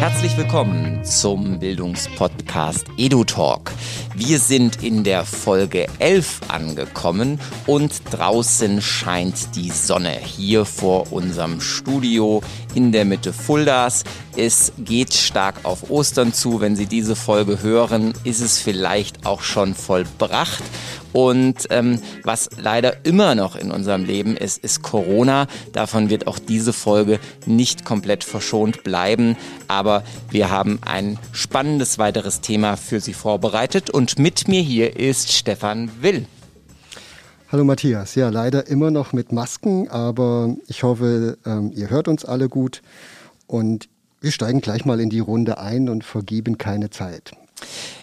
Herzlich willkommen zum Bildungspodcast EduTalk. Wir sind in der Folge 11 angekommen und draußen scheint die Sonne hier vor unserem Studio in der Mitte Fuldas. Es geht stark auf Ostern zu. Wenn Sie diese Folge hören, ist es vielleicht auch schon vollbracht. Und ähm, was leider immer noch in unserem Leben ist, ist Corona. Davon wird auch diese Folge nicht komplett verschont bleiben. Aber wir haben ein spannendes weiteres Thema für Sie vorbereitet. Und mit mir hier ist Stefan Will. Hallo Matthias, ja leider immer noch mit Masken, aber ich hoffe, ähm, ihr hört uns alle gut und wir steigen gleich mal in die Runde ein und vergeben keine Zeit.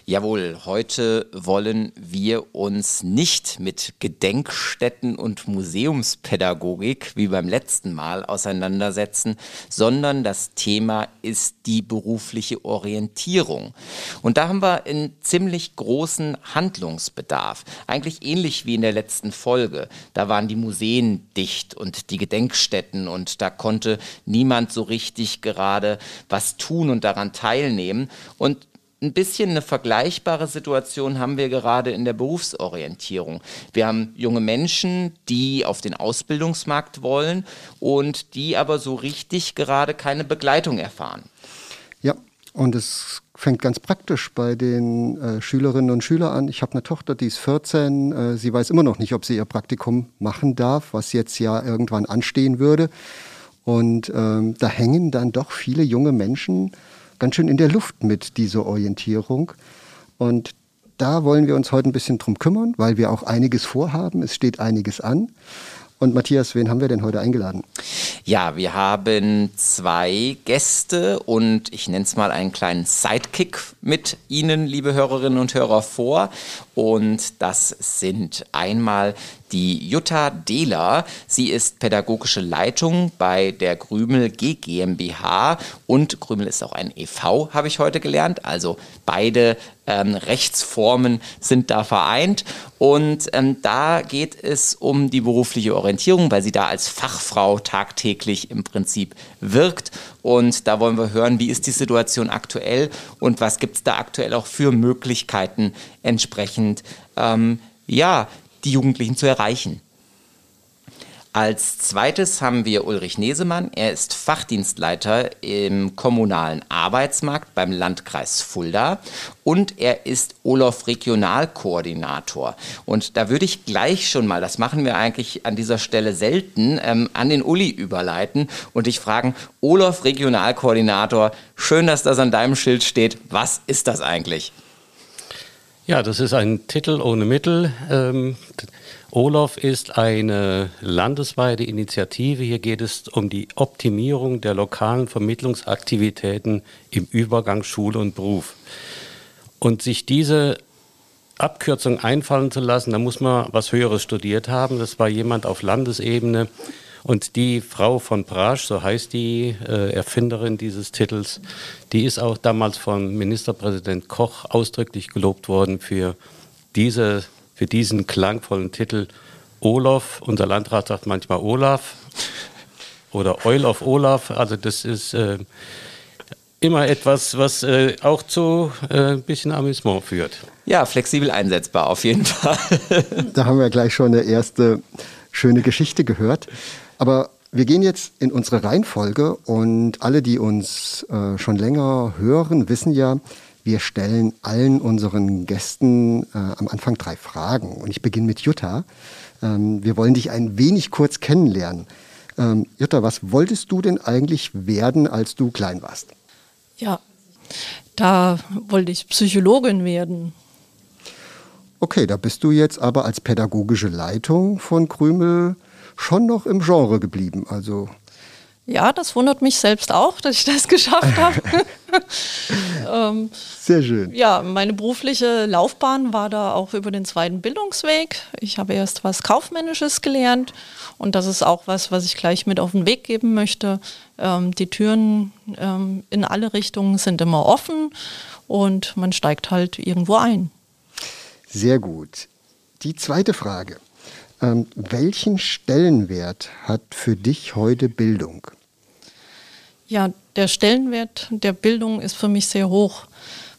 Jawohl, heute wollen wir uns nicht mit Gedenkstätten und Museumspädagogik wie beim letzten Mal auseinandersetzen, sondern das Thema ist die berufliche Orientierung. Und da haben wir einen ziemlich großen Handlungsbedarf. Eigentlich ähnlich wie in der letzten Folge. Da waren die Museen dicht und die Gedenkstätten und da konnte niemand so richtig gerade was tun und daran teilnehmen. Und ein bisschen eine vergleichbare Situation haben wir gerade in der Berufsorientierung. Wir haben junge Menschen, die auf den Ausbildungsmarkt wollen und die aber so richtig gerade keine Begleitung erfahren. Ja, und es fängt ganz praktisch bei den äh, Schülerinnen und Schülern an. Ich habe eine Tochter, die ist 14. Äh, sie weiß immer noch nicht, ob sie ihr Praktikum machen darf, was jetzt ja irgendwann anstehen würde. Und ähm, da hängen dann doch viele junge Menschen ganz schön in der Luft mit dieser Orientierung. Und da wollen wir uns heute ein bisschen drum kümmern, weil wir auch einiges vorhaben. Es steht einiges an. Und Matthias, wen haben wir denn heute eingeladen? Ja, wir haben zwei Gäste und ich nenne es mal einen kleinen Sidekick mit Ihnen, liebe Hörerinnen und Hörer, vor. Und das sind einmal die Jutta Dehler. Sie ist pädagogische Leitung bei der Grümel G GmbH und Grümel ist auch ein EV, habe ich heute gelernt. Also beide ähm, Rechtsformen sind da vereint. Und ähm, da geht es um die berufliche Orientierung, weil sie da als Fachfrau tagtäglich im Prinzip wirkt. Und da wollen wir hören, wie ist die Situation aktuell und was gibt es da aktuell auch für Möglichkeiten entsprechend, ähm, ja, die Jugendlichen zu erreichen. Als zweites haben wir Ulrich Nesemann. Er ist Fachdienstleiter im kommunalen Arbeitsmarkt beim Landkreis Fulda und er ist Olof Regionalkoordinator. Und da würde ich gleich schon mal, das machen wir eigentlich an dieser Stelle selten, ähm, an den Uli überleiten und dich fragen, Olof Regionalkoordinator, schön, dass das an deinem Schild steht. Was ist das eigentlich? Ja, das ist ein Titel ohne Mittel. Ähm, Olaf ist eine landesweite Initiative. Hier geht es um die Optimierung der lokalen Vermittlungsaktivitäten im Übergang Schule und Beruf. Und sich diese Abkürzung einfallen zu lassen, da muss man was Höheres studiert haben. Das war jemand auf Landesebene. Und die Frau von Prasch, so heißt die äh, Erfinderin dieses Titels, die ist auch damals von Ministerpräsident Koch ausdrücklich gelobt worden für diese für diesen klangvollen Titel Olaf. Unser Landrat sagt manchmal Olaf oder Oil of Olaf. Also das ist äh, immer etwas, was äh, auch zu äh, ein bisschen Amüsement führt. Ja, flexibel einsetzbar auf jeden Fall. da haben wir gleich schon eine erste schöne Geschichte gehört. Aber wir gehen jetzt in unsere Reihenfolge und alle, die uns äh, schon länger hören, wissen ja, wir stellen allen unseren Gästen äh, am Anfang drei Fragen. Und ich beginne mit Jutta. Ähm, wir wollen dich ein wenig kurz kennenlernen. Ähm, Jutta, was wolltest du denn eigentlich werden, als du klein warst? Ja, da wollte ich Psychologin werden. Okay, da bist du jetzt aber als pädagogische Leitung von Krümel schon noch im Genre geblieben. Also ja, das wundert mich selbst auch, dass ich das geschafft habe. ähm, Sehr schön. Ja, meine berufliche Laufbahn war da auch über den zweiten Bildungsweg. Ich habe erst was Kaufmännisches gelernt und das ist auch was, was ich gleich mit auf den Weg geben möchte. Ähm, die Türen ähm, in alle Richtungen sind immer offen und man steigt halt irgendwo ein. Sehr gut. Die zweite Frage. Ähm, welchen Stellenwert hat für dich heute Bildung? Ja, der Stellenwert der Bildung ist für mich sehr hoch,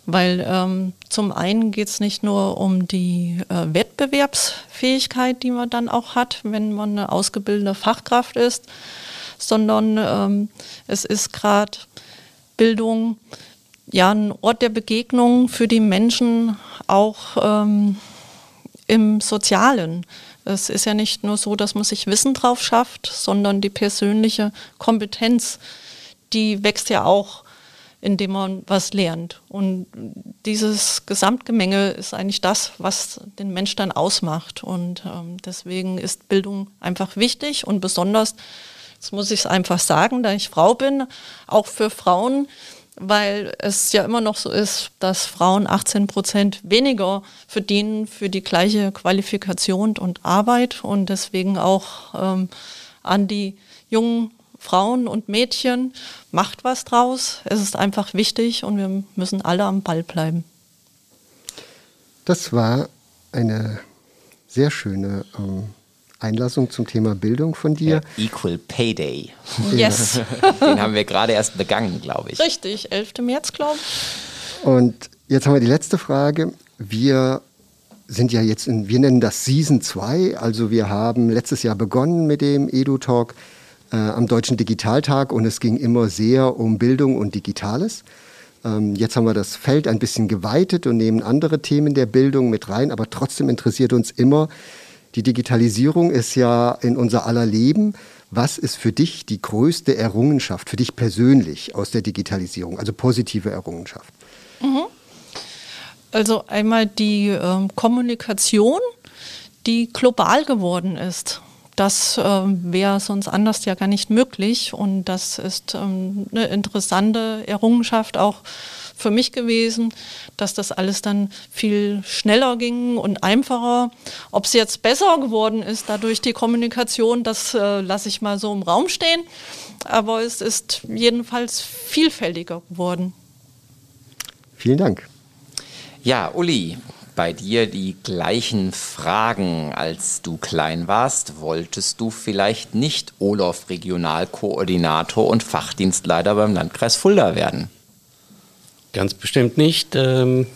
weil ähm, zum einen geht es nicht nur um die äh, Wettbewerbsfähigkeit, die man dann auch hat, wenn man eine ausgebildete Fachkraft ist, sondern ähm, es ist gerade Bildung ja ein Ort der Begegnung für die Menschen auch ähm, im Sozialen. Es ist ja nicht nur so, dass man sich Wissen drauf schafft, sondern die persönliche Kompetenz, die wächst ja auch, indem man was lernt. Und dieses Gesamtgemenge ist eigentlich das, was den Mensch dann ausmacht. Und ähm, deswegen ist Bildung einfach wichtig und besonders, jetzt muss ich es einfach sagen, da ich Frau bin, auch für Frauen, weil es ja immer noch so ist, dass Frauen 18 Prozent weniger verdienen für die gleiche Qualifikation und Arbeit und deswegen auch ähm, an die jungen Frauen und Mädchen, macht was draus. Es ist einfach wichtig und wir müssen alle am Ball bleiben. Das war eine sehr schöne ähm, Einlassung zum Thema Bildung von dir. Ja, Equal Pay Day. Yes. Den haben wir gerade erst begangen, glaube ich. Richtig, 11. März, glaube ich. Und jetzt haben wir die letzte Frage. Wir sind ja jetzt in, wir nennen das Season 2, also wir haben letztes Jahr begonnen mit dem Edu-Talk äh, am Deutschen Digitaltag und es ging immer sehr um Bildung und Digitales. Ähm, jetzt haben wir das Feld ein bisschen geweitet und nehmen andere Themen der Bildung mit rein, aber trotzdem interessiert uns immer, die Digitalisierung ist ja in unser aller Leben. Was ist für dich die größte Errungenschaft, für dich persönlich aus der Digitalisierung, also positive Errungenschaft? Mhm. Also einmal die äh, Kommunikation, die global geworden ist. Das äh, wäre sonst anders ja gar nicht möglich. Und das ist ähm, eine interessante Errungenschaft auch für mich gewesen, dass das alles dann viel schneller ging und einfacher. Ob es jetzt besser geworden ist dadurch die Kommunikation, das äh, lasse ich mal so im Raum stehen. Aber es ist jedenfalls vielfältiger geworden. Vielen Dank. Ja, Uli, bei dir die gleichen Fragen, als du klein warst. Wolltest du vielleicht nicht Olaf Regionalkoordinator und Fachdienstleiter beim Landkreis Fulda werden? Ganz bestimmt nicht. Ähm,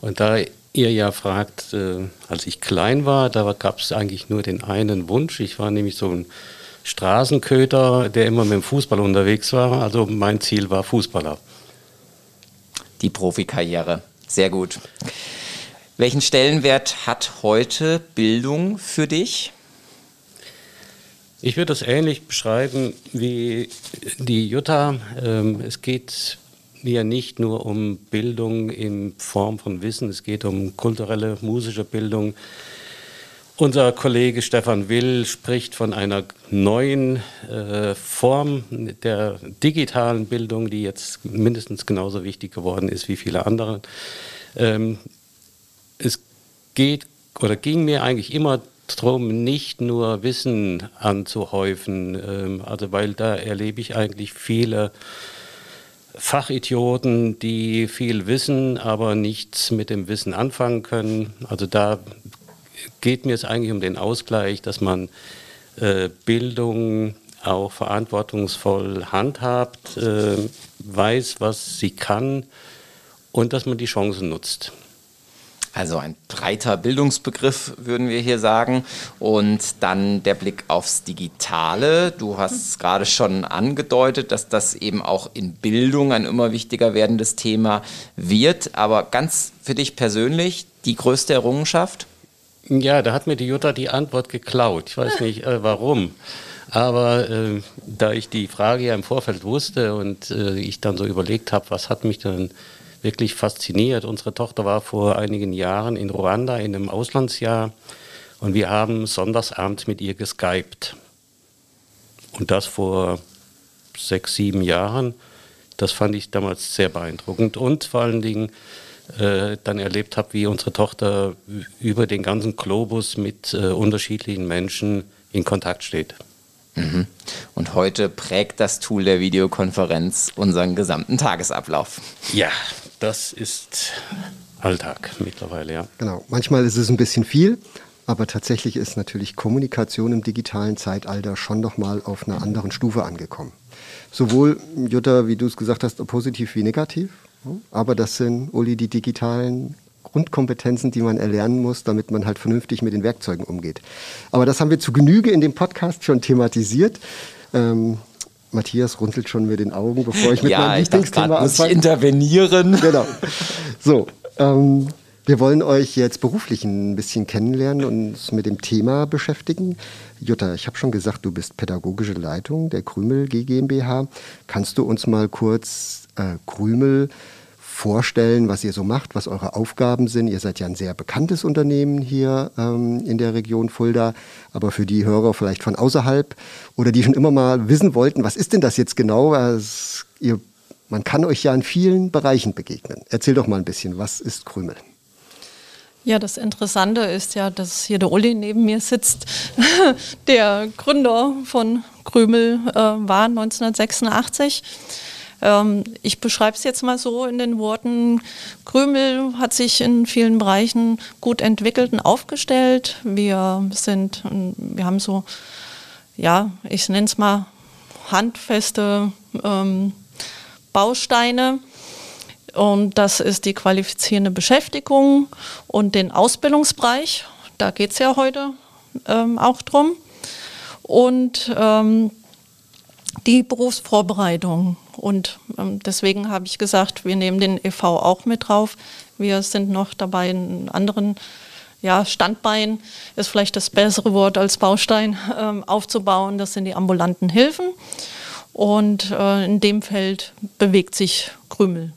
und da ihr ja fragt, äh, als ich klein war, da gab es eigentlich nur den einen Wunsch. Ich war nämlich so ein Straßenköter, der immer mit dem Fußball unterwegs war. Also mein Ziel war Fußballer. Die Profikarriere. Sehr gut. Welchen Stellenwert hat heute Bildung für dich? Ich würde das ähnlich beschreiben wie die Jutta. Ähm, es geht ja nicht nur um Bildung in Form von Wissen, es geht um kulturelle, musische Bildung. Unser Kollege Stefan Will spricht von einer neuen äh, Form der digitalen Bildung, die jetzt mindestens genauso wichtig geworden ist wie viele andere. Ähm, es geht oder ging mir eigentlich immer darum, nicht nur Wissen anzuhäufen, ähm, also weil da erlebe ich eigentlich viele Fachidioten, die viel wissen, aber nichts mit dem Wissen anfangen können. Also da geht mir es eigentlich um den Ausgleich, dass man äh, Bildung auch verantwortungsvoll handhabt, äh, weiß, was sie kann und dass man die Chancen nutzt. Also ein breiter Bildungsbegriff, würden wir hier sagen. Und dann der Blick aufs Digitale. Du hast es gerade schon angedeutet, dass das eben auch in Bildung ein immer wichtiger werdendes Thema wird. Aber ganz für dich persönlich die größte Errungenschaft? Ja, da hat mir die Jutta die Antwort geklaut. Ich weiß nicht äh, warum. Aber äh, da ich die Frage ja im Vorfeld wusste und äh, ich dann so überlegt habe, was hat mich dann wirklich fasziniert. Unsere Tochter war vor einigen Jahren in Ruanda in einem Auslandsjahr und wir haben sonntagsabends mit ihr geskypt. Und das vor sechs, sieben Jahren. Das fand ich damals sehr beeindruckend und vor allen Dingen äh, dann erlebt habe, wie unsere Tochter über den ganzen Globus mit äh, unterschiedlichen Menschen in Kontakt steht. Mhm. Und heute prägt das Tool der Videokonferenz unseren gesamten Tagesablauf. Ja, das ist Alltag mittlerweile, ja. Genau. Manchmal ist es ein bisschen viel, Aber tatsächlich ist natürlich Kommunikation im digitalen Zeitalter schon noch mal auf einer anderen Stufe angekommen. Sowohl, Jutta, wie du es gesagt hast, positiv wie negativ. Aber das sind, Uli, die digitalen Grundkompetenzen, die man erlernen muss, damit man halt vernünftig mit den Werkzeugen umgeht. Aber das haben wir zu Genüge in dem Podcast schon thematisiert. Ähm, Matthias runzelt schon mit den Augen, bevor ich mit ja, meinem Lieblingsthema anfange. intervenieren. Genau. So, ähm, wir wollen euch jetzt beruflich ein bisschen kennenlernen und uns mit dem Thema beschäftigen. Jutta, ich habe schon gesagt, du bist pädagogische Leitung der Krümel GmbH. Kannst du uns mal kurz äh, Krümel vorstellen, was ihr so macht, was eure Aufgaben sind. Ihr seid ja ein sehr bekanntes Unternehmen hier ähm, in der Region Fulda, aber für die Hörer vielleicht von außerhalb oder die schon immer mal wissen wollten, was ist denn das jetzt genau? Also, ihr, man kann euch ja in vielen Bereichen begegnen. Erzähl doch mal ein bisschen, was ist Krümel? Ja, das Interessante ist ja, dass hier der Uli neben mir sitzt, der Gründer von Krümel äh, war 1986. Ähm, ich beschreibe es jetzt mal so in den Worten. Krümel hat sich in vielen Bereichen gut entwickelt und aufgestellt. Wir sind, wir haben so, ja, ich nenne es mal handfeste ähm, Bausteine. Und das ist die qualifizierende Beschäftigung und den Ausbildungsbereich. Da geht es ja heute ähm, auch drum. Und ähm, die Berufsvorbereitung. Und ähm, deswegen habe ich gesagt, wir nehmen den EV auch mit drauf. Wir sind noch dabei, einen anderen ja, Standbein ist vielleicht das bessere Wort als Baustein ähm, aufzubauen. Das sind die ambulanten Hilfen. Und äh, in dem Feld bewegt sich Krümel.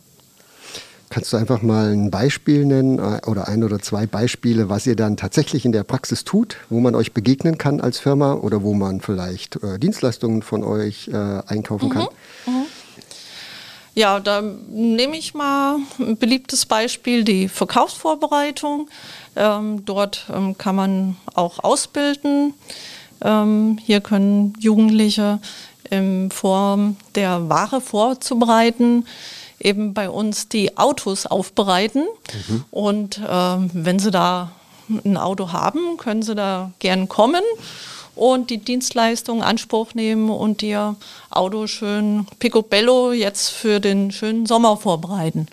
Kannst du einfach mal ein Beispiel nennen äh, oder ein oder zwei Beispiele, was ihr dann tatsächlich in der Praxis tut, wo man euch begegnen kann als Firma oder wo man vielleicht äh, Dienstleistungen von euch äh, einkaufen mhm. kann? Mhm. Ja, da nehme ich mal ein beliebtes Beispiel, die Verkaufsvorbereitung. Ähm, dort ähm, kann man auch ausbilden. Ähm, hier können Jugendliche in Form der Ware vorzubereiten eben bei uns die Autos aufbereiten. Mhm. Und äh, wenn Sie da ein Auto haben, können Sie da gern kommen und die Dienstleistung in Anspruch nehmen und Ihr Auto schön picobello jetzt für den schönen Sommer vorbereiten.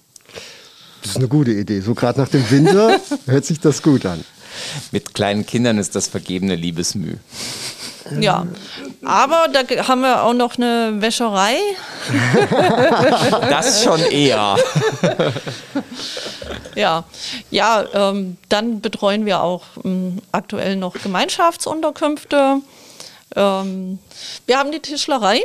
Das ist eine gute Idee. So gerade nach dem Winter hört sich das gut an. Mit kleinen Kindern ist das vergebene Liebesmüh. Ja, aber da haben wir auch noch eine Wäscherei. das schon eher. ja, ja ähm, dann betreuen wir auch ähm, aktuell noch Gemeinschaftsunterkünfte. Ähm, wir haben die Tischlerei.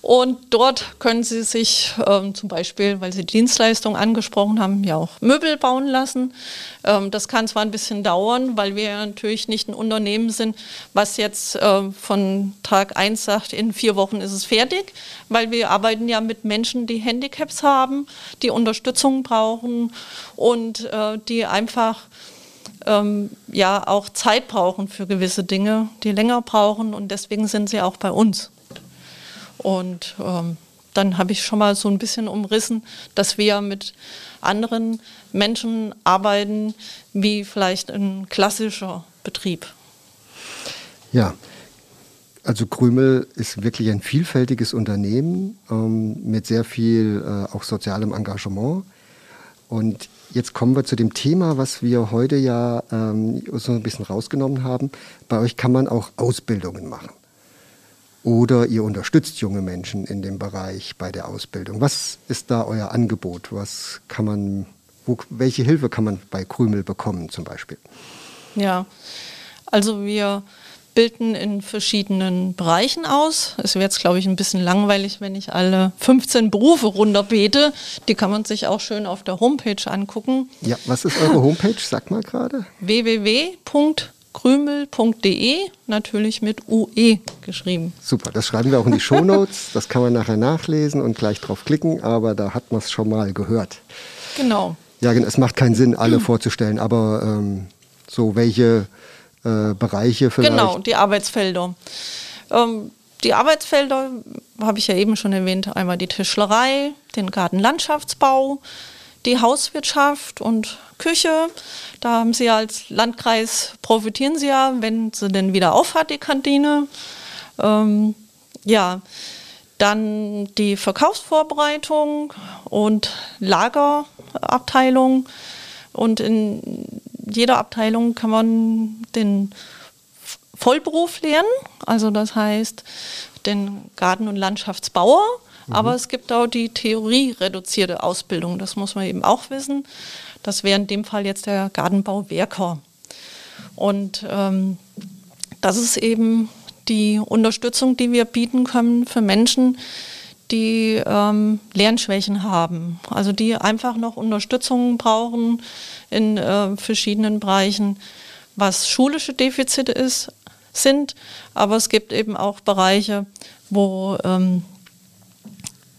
Und dort können Sie sich ähm, zum Beispiel, weil Sie Dienstleistungen angesprochen haben, ja auch Möbel bauen lassen. Ähm, das kann zwar ein bisschen dauern, weil wir natürlich nicht ein Unternehmen sind, was jetzt äh, von Tag 1 sagt, in vier Wochen ist es fertig, weil wir arbeiten ja mit Menschen, die Handicaps haben, die Unterstützung brauchen und äh, die einfach ähm, ja auch Zeit brauchen für gewisse Dinge, die länger brauchen und deswegen sind sie auch bei uns. Und ähm, dann habe ich schon mal so ein bisschen umrissen, dass wir mit anderen Menschen arbeiten, wie vielleicht ein klassischer Betrieb. Ja, also Krümel ist wirklich ein vielfältiges Unternehmen ähm, mit sehr viel äh, auch sozialem Engagement. Und jetzt kommen wir zu dem Thema, was wir heute ja ähm, so ein bisschen rausgenommen haben. Bei euch kann man auch Ausbildungen machen. Oder ihr unterstützt junge Menschen in dem Bereich bei der Ausbildung. Was ist da euer Angebot? Was kann man, wo, welche Hilfe kann man bei Krümel bekommen zum Beispiel? Ja, also wir bilden in verschiedenen Bereichen aus. Es wäre jetzt, glaube ich, ein bisschen langweilig, wenn ich alle 15 Berufe runterbete. Die kann man sich auch schön auf der Homepage angucken. Ja, was ist eure Homepage? Sag mal gerade. www krümel.de, natürlich mit UE geschrieben. Super, das schreiben wir auch in die Shownotes. das kann man nachher nachlesen und gleich drauf klicken, aber da hat man es schon mal gehört. Genau. Ja, es macht keinen Sinn, alle vorzustellen, aber ähm, so welche äh, Bereiche vielleicht? Genau, die Arbeitsfelder. Ähm, die Arbeitsfelder habe ich ja eben schon erwähnt. Einmal die Tischlerei, den Gartenlandschaftsbau, die Hauswirtschaft und Küche. Da haben Sie als Landkreis, profitieren Sie ja, wenn sie denn wieder aufhat, die Kantine. Ähm, ja, dann die Verkaufsvorbereitung und Lagerabteilung. Und in jeder Abteilung kann man den Vollberuf lernen. Also das heißt den Garten- und Landschaftsbauer. Mhm. Aber es gibt auch die theoriereduzierte Ausbildung. Das muss man eben auch wissen. Das wäre in dem Fall jetzt der Gartenbauwerker. Und ähm, das ist eben die Unterstützung, die wir bieten können für Menschen, die ähm, Lernschwächen haben, also die einfach noch Unterstützung brauchen in äh, verschiedenen Bereichen, was schulische Defizite ist, sind, aber es gibt eben auch Bereiche, wo ähm,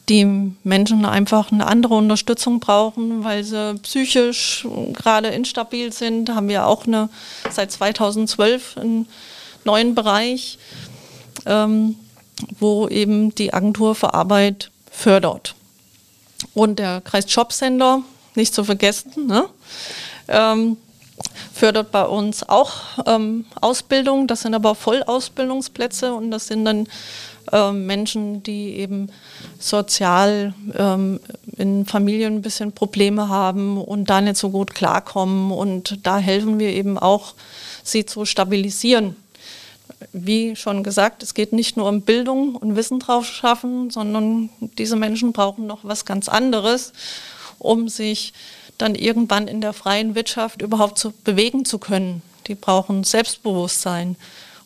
die Menschen einfach eine andere Unterstützung brauchen, weil sie psychisch gerade instabil sind. Haben wir auch eine, seit 2012 einen neuen Bereich, ähm, wo eben die Agentur für Arbeit fördert. Und der Kreis Jobcenter, nicht zu vergessen, ne? ähm, fördert bei uns auch ähm, Ausbildung. Das sind aber Vollausbildungsplätze und das sind dann ähm, Menschen, die eben sozial ähm, in Familien ein bisschen Probleme haben und da nicht so gut klarkommen. Und da helfen wir eben auch, sie zu stabilisieren wie schon gesagt, es geht nicht nur um Bildung und Wissen drauf schaffen, sondern diese Menschen brauchen noch was ganz anderes, um sich dann irgendwann in der freien Wirtschaft überhaupt zu bewegen zu können. Die brauchen Selbstbewusstsein.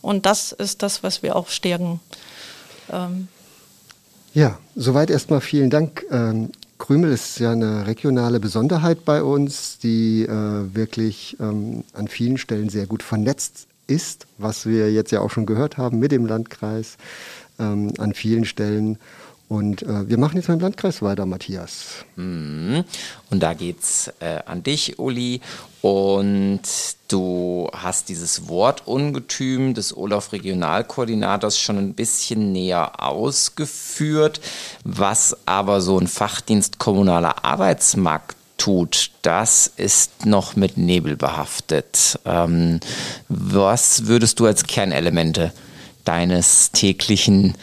Und das ist das, was wir auch stärken. Ähm ja, soweit erstmal vielen Dank. Ähm, Krümel ist ja eine regionale Besonderheit bei uns, die äh, wirklich ähm, an vielen Stellen sehr gut vernetzt ist, was wir jetzt ja auch schon gehört haben mit dem Landkreis ähm, an vielen Stellen. Und äh, wir machen jetzt mit dem Landkreis weiter, Matthias. Mhm. Und da geht's äh, an dich, Uli. Und du hast dieses Wort Ungetüm des Olaf Regionalkoordinators schon ein bisschen näher ausgeführt. Was aber so ein Fachdienst kommunaler Arbeitsmarkt tut, das ist noch mit Nebel behaftet. Ähm, was würdest du als Kernelemente deines täglichen,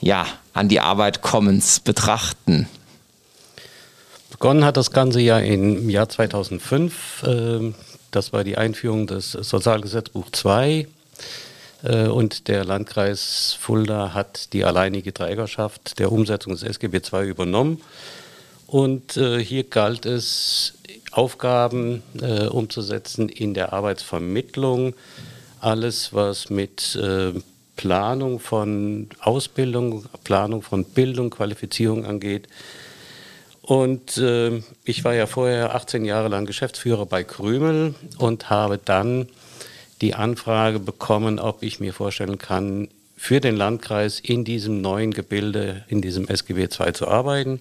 ja, an die Arbeit kommens betrachten? Begonnen hat das Ganze ja im Jahr 2005. Ähm, das war die Einführung des Sozialgesetzbuch 2. Äh, und der Landkreis Fulda hat die alleinige Trägerschaft der Umsetzung des SGB II übernommen. Und äh, hier galt es, Aufgaben äh, umzusetzen in der Arbeitsvermittlung. Alles, was mit Planung von Ausbildung, Planung von Bildung, Qualifizierung angeht. Und äh, ich war ja vorher 18 Jahre lang Geschäftsführer bei Krümel und habe dann die Anfrage bekommen, ob ich mir vorstellen kann, für den Landkreis in diesem neuen Gebilde, in diesem SGB II zu arbeiten.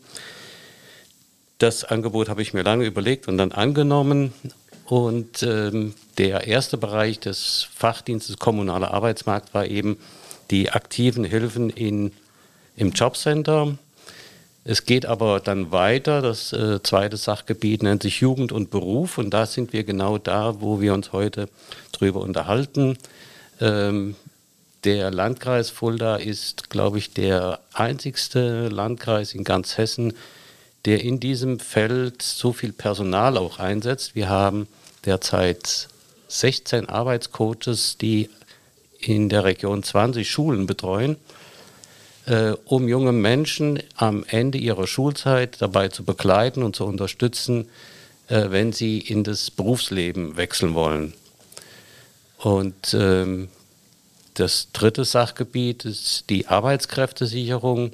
Das Angebot habe ich mir lange überlegt und dann angenommen. Und ähm, der erste Bereich des Fachdienstes kommunaler Arbeitsmarkt war eben die aktiven Hilfen in, im Jobcenter. Es geht aber dann weiter. Das äh, zweite Sachgebiet nennt sich Jugend und Beruf. Und da sind wir genau da, wo wir uns heute drüber unterhalten. Ähm, der Landkreis Fulda ist, glaube ich, der einzigste Landkreis in ganz Hessen, der in diesem Feld so viel Personal auch einsetzt. Wir haben derzeit 16 Arbeitscoaches, die in der Region 20 Schulen betreuen, äh, um junge Menschen am Ende ihrer Schulzeit dabei zu begleiten und zu unterstützen, äh, wenn sie in das Berufsleben wechseln wollen. Und ähm, das dritte Sachgebiet ist die Arbeitskräftesicherung.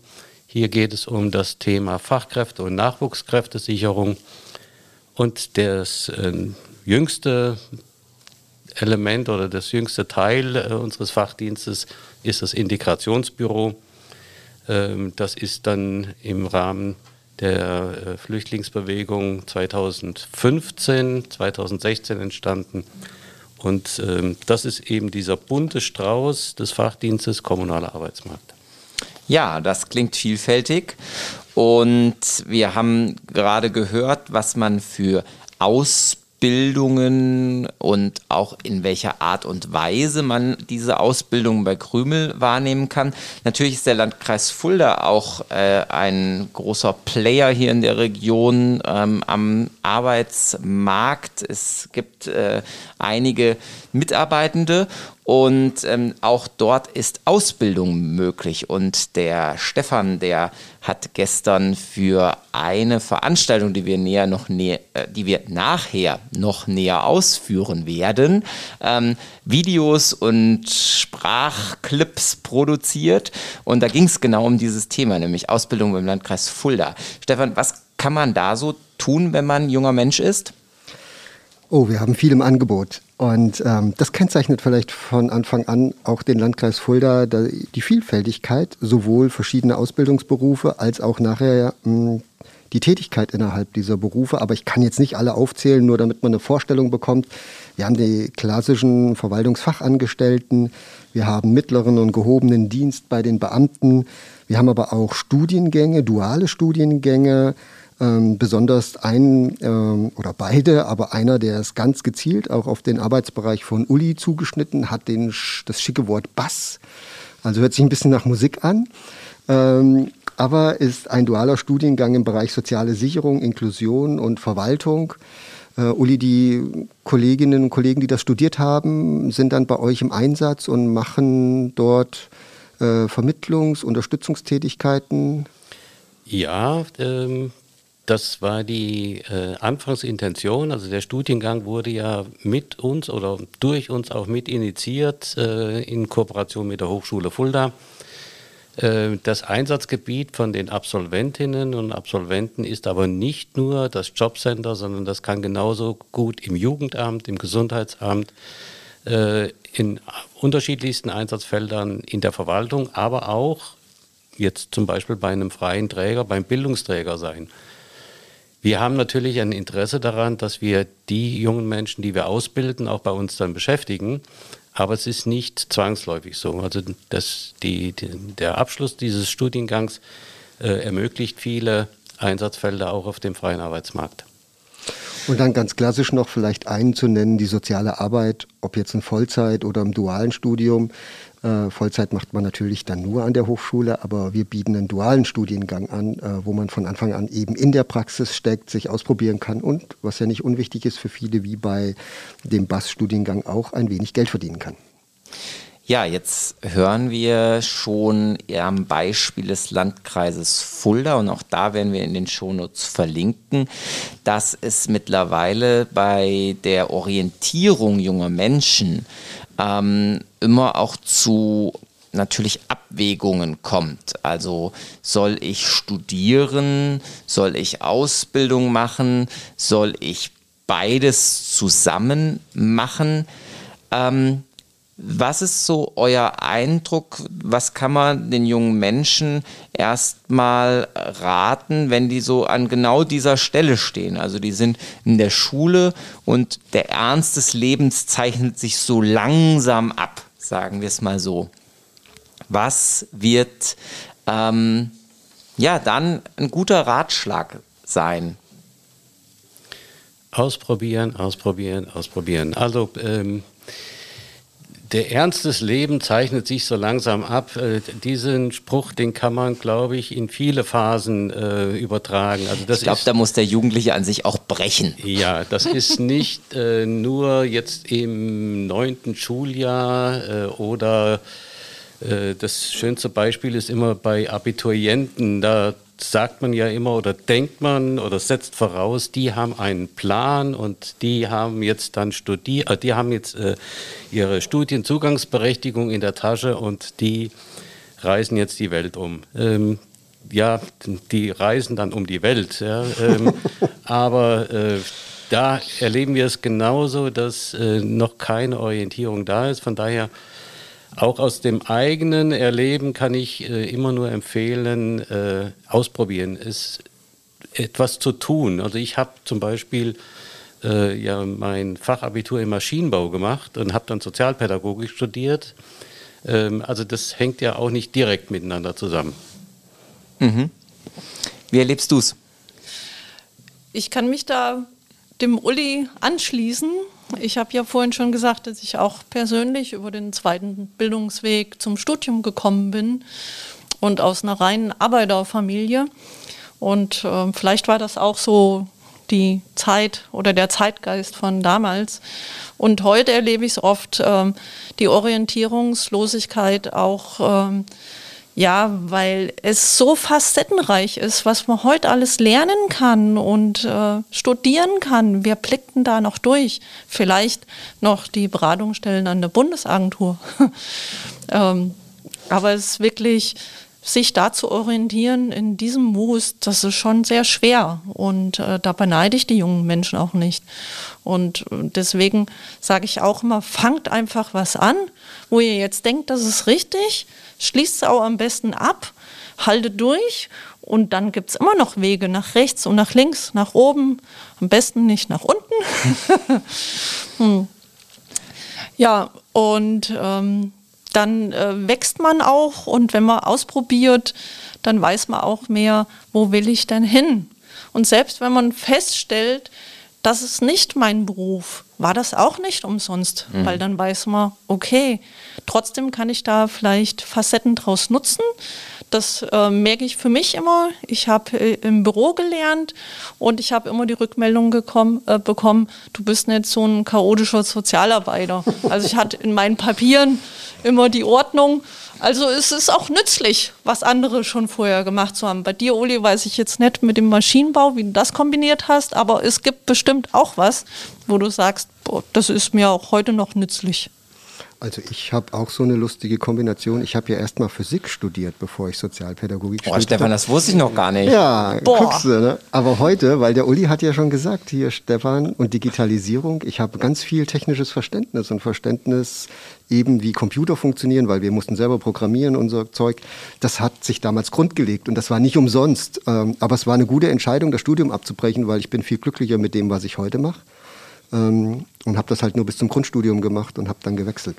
Hier geht es um das Thema Fachkräfte- und Nachwuchskräftesicherung. Und das äh, jüngste Element oder das jüngste Teil äh, unseres Fachdienstes ist das Integrationsbüro. Ähm, das ist dann im Rahmen der äh, Flüchtlingsbewegung 2015, 2016 entstanden. Und ähm, das ist eben dieser bunte Strauß des Fachdienstes kommunaler Arbeitsmarkt. Ja, das klingt vielfältig. Und wir haben gerade gehört, was man für Ausbildungen und auch in welcher Art und Weise man diese Ausbildung bei Krümel wahrnehmen kann. Natürlich ist der Landkreis Fulda auch äh, ein großer Player hier in der Region ähm, am Arbeitsmarkt. Es gibt äh, einige Mitarbeitende und ähm, auch dort ist Ausbildung möglich. Und der Stefan, der hat gestern für eine Veranstaltung, die wir näher noch näher, äh, die wir nachher noch näher ausführen werden, ähm, Videos und Sprachclips produziert. Und da ging es genau um dieses Thema, nämlich Ausbildung im Landkreis Fulda. Stefan, was kann man da so tun, wenn man junger Mensch ist? Oh, wir haben viel im Angebot. Und ähm, das kennzeichnet vielleicht von Anfang an auch den Landkreis Fulda, die Vielfältigkeit, sowohl verschiedene Ausbildungsberufe als auch nachher mh, hm, die Tätigkeit innerhalb dieser Berufe. Aber ich kann jetzt nicht alle aufzählen, nur damit man eine Vorstellung bekommt. Wir haben die klassischen Verwaltungsfachangestellten, wir haben mittleren und gehobenen Dienst bei den Beamten, wir haben aber auch Studiengänge, duale Studiengänge, ähm, besonders ein ähm, oder beide, aber einer, der ist ganz gezielt auch auf den Arbeitsbereich von Uli zugeschnitten, hat den, das schicke Wort Bass. Also hört sich ein bisschen nach Musik an. Ähm, aber ist ein dualer Studiengang im Bereich soziale Sicherung, Inklusion und Verwaltung. Uh, Uli, die Kolleginnen und Kollegen, die das studiert haben, sind dann bei euch im Einsatz und machen dort uh, Vermittlungs-, Unterstützungstätigkeiten? Ja, ähm, das war die äh, Anfangsintention. Also der Studiengang wurde ja mit uns oder durch uns auch mit initiiert äh, in Kooperation mit der Hochschule Fulda. Äh, das Einsatzgebiet von den Absolventinnen und Absolventen ist aber nicht nur das Jobcenter, sondern das kann genauso gut im Jugendamt, im Gesundheitsamt, äh, in unterschiedlichsten Einsatzfeldern in der Verwaltung, aber auch jetzt zum Beispiel bei einem freien Träger, beim Bildungsträger sein. Wir haben natürlich ein Interesse daran, dass wir die jungen Menschen, die wir ausbilden, auch bei uns dann beschäftigen. Aber es ist nicht zwangsläufig so. Also das, die, die, der Abschluss dieses Studiengangs äh, ermöglicht viele Einsatzfelder auch auf dem freien Arbeitsmarkt. Und dann ganz klassisch noch vielleicht einen zu nennen, die soziale Arbeit, ob jetzt in Vollzeit oder im dualen Studium. Äh, Vollzeit macht man natürlich dann nur an der Hochschule, aber wir bieten einen dualen Studiengang an, äh, wo man von Anfang an eben in der Praxis steckt, sich ausprobieren kann und, was ja nicht unwichtig ist für viele, wie bei dem BAS-Studiengang auch, ein wenig Geld verdienen kann. Ja, jetzt hören wir schon am Beispiel des Landkreises Fulda und auch da werden wir in den Shownotes verlinken, dass es mittlerweile bei der Orientierung junger Menschen ähm, immer auch zu natürlich Abwägungen kommt. Also soll ich studieren, soll ich Ausbildung machen, soll ich beides zusammen machen? Ähm, was ist so euer Eindruck? Was kann man den jungen Menschen erstmal raten, wenn die so an genau dieser Stelle stehen? Also die sind in der Schule und der Ernst des Lebens zeichnet sich so langsam ab, sagen wir es mal so. Was wird ähm, ja dann ein guter Ratschlag sein? Ausprobieren, ausprobieren, ausprobieren. Also ähm der Ernst des Lebens zeichnet sich so langsam ab. Äh, diesen Spruch, den kann man, glaube ich, in viele Phasen äh, übertragen. Also das ich glaube, da muss der Jugendliche an sich auch brechen. Ja, das ist nicht äh, nur jetzt im neunten Schuljahr äh, oder äh, das schönste Beispiel ist immer bei Abiturienten. Da sagt man ja immer oder denkt man oder setzt voraus, die haben einen Plan und die haben jetzt dann studiert, äh, die haben jetzt äh, ihre Studienzugangsberechtigung in der Tasche und die reisen jetzt die Welt um. Ähm, ja, die reisen dann um die Welt. Ja, ähm, aber äh, da erleben wir es genauso, dass äh, noch keine Orientierung da ist. Von daher auch aus dem eigenen Erleben kann ich äh, immer nur empfehlen, äh, ausprobieren, es etwas zu tun. Also ich habe zum Beispiel äh, ja mein Fachabitur im Maschinenbau gemacht und habe dann Sozialpädagogik studiert. Ähm, also das hängt ja auch nicht direkt miteinander zusammen. Mhm. Wie erlebst du es? Ich kann mich da dem Uli anschließen. Ich habe ja vorhin schon gesagt, dass ich auch persönlich über den zweiten Bildungsweg zum Studium gekommen bin und aus einer reinen Arbeiterfamilie. Und äh, vielleicht war das auch so die Zeit oder der Zeitgeist von damals. Und heute erlebe ich es oft, ähm, die Orientierungslosigkeit auch, ähm, ja, weil es so facettenreich ist, was man heute alles lernen kann und äh, studieren kann. Wir blickten da noch durch. Vielleicht noch die Beratungsstellen an der Bundesagentur. ähm, aber es ist wirklich sich da zu orientieren in diesem Moos, das ist schon sehr schwer. Und äh, da beneide ich die jungen Menschen auch nicht. Und äh, deswegen sage ich auch immer, fangt einfach was an, wo ihr jetzt denkt, das ist richtig, schließt es auch am besten ab, haltet durch und dann gibt es immer noch Wege nach rechts und nach links, nach oben, am besten nicht nach unten. hm. Ja, und ähm, dann äh, wächst man auch und wenn man ausprobiert, dann weiß man auch mehr, wo will ich denn hin. Und selbst wenn man feststellt, das ist nicht mein Beruf, war das auch nicht umsonst, mhm. weil dann weiß man, okay, trotzdem kann ich da vielleicht Facetten draus nutzen. Das äh, merke ich für mich immer. Ich habe äh, im Büro gelernt und ich habe immer die Rückmeldung gekommen, äh, bekommen, du bist nicht so ein chaotischer Sozialarbeiter. Also ich hatte in meinen Papieren immer die Ordnung. Also es ist auch nützlich, was andere schon vorher gemacht zu haben. Bei dir, Uli, weiß ich jetzt nicht mit dem Maschinenbau, wie du das kombiniert hast, aber es gibt bestimmt auch was, wo du sagst, das ist mir auch heute noch nützlich. Also ich habe auch so eine lustige Kombination. Ich habe ja erstmal Physik studiert, bevor ich Sozialpädagogik Boah, studiert Stefan, das wusste ich noch gar nicht. Ja, Boah. guckst du, ne? Aber heute, weil der Uli hat ja schon gesagt, hier Stefan und Digitalisierung, ich habe ganz viel technisches Verständnis und Verständnis eben, wie Computer funktionieren, weil wir mussten selber programmieren und so Zeug. Das hat sich damals grundgelegt und das war nicht umsonst. Ähm, aber es war eine gute Entscheidung, das Studium abzubrechen, weil ich bin viel glücklicher mit dem, was ich heute mache. Ähm, und habe das halt nur bis zum Grundstudium gemacht und habe dann gewechselt.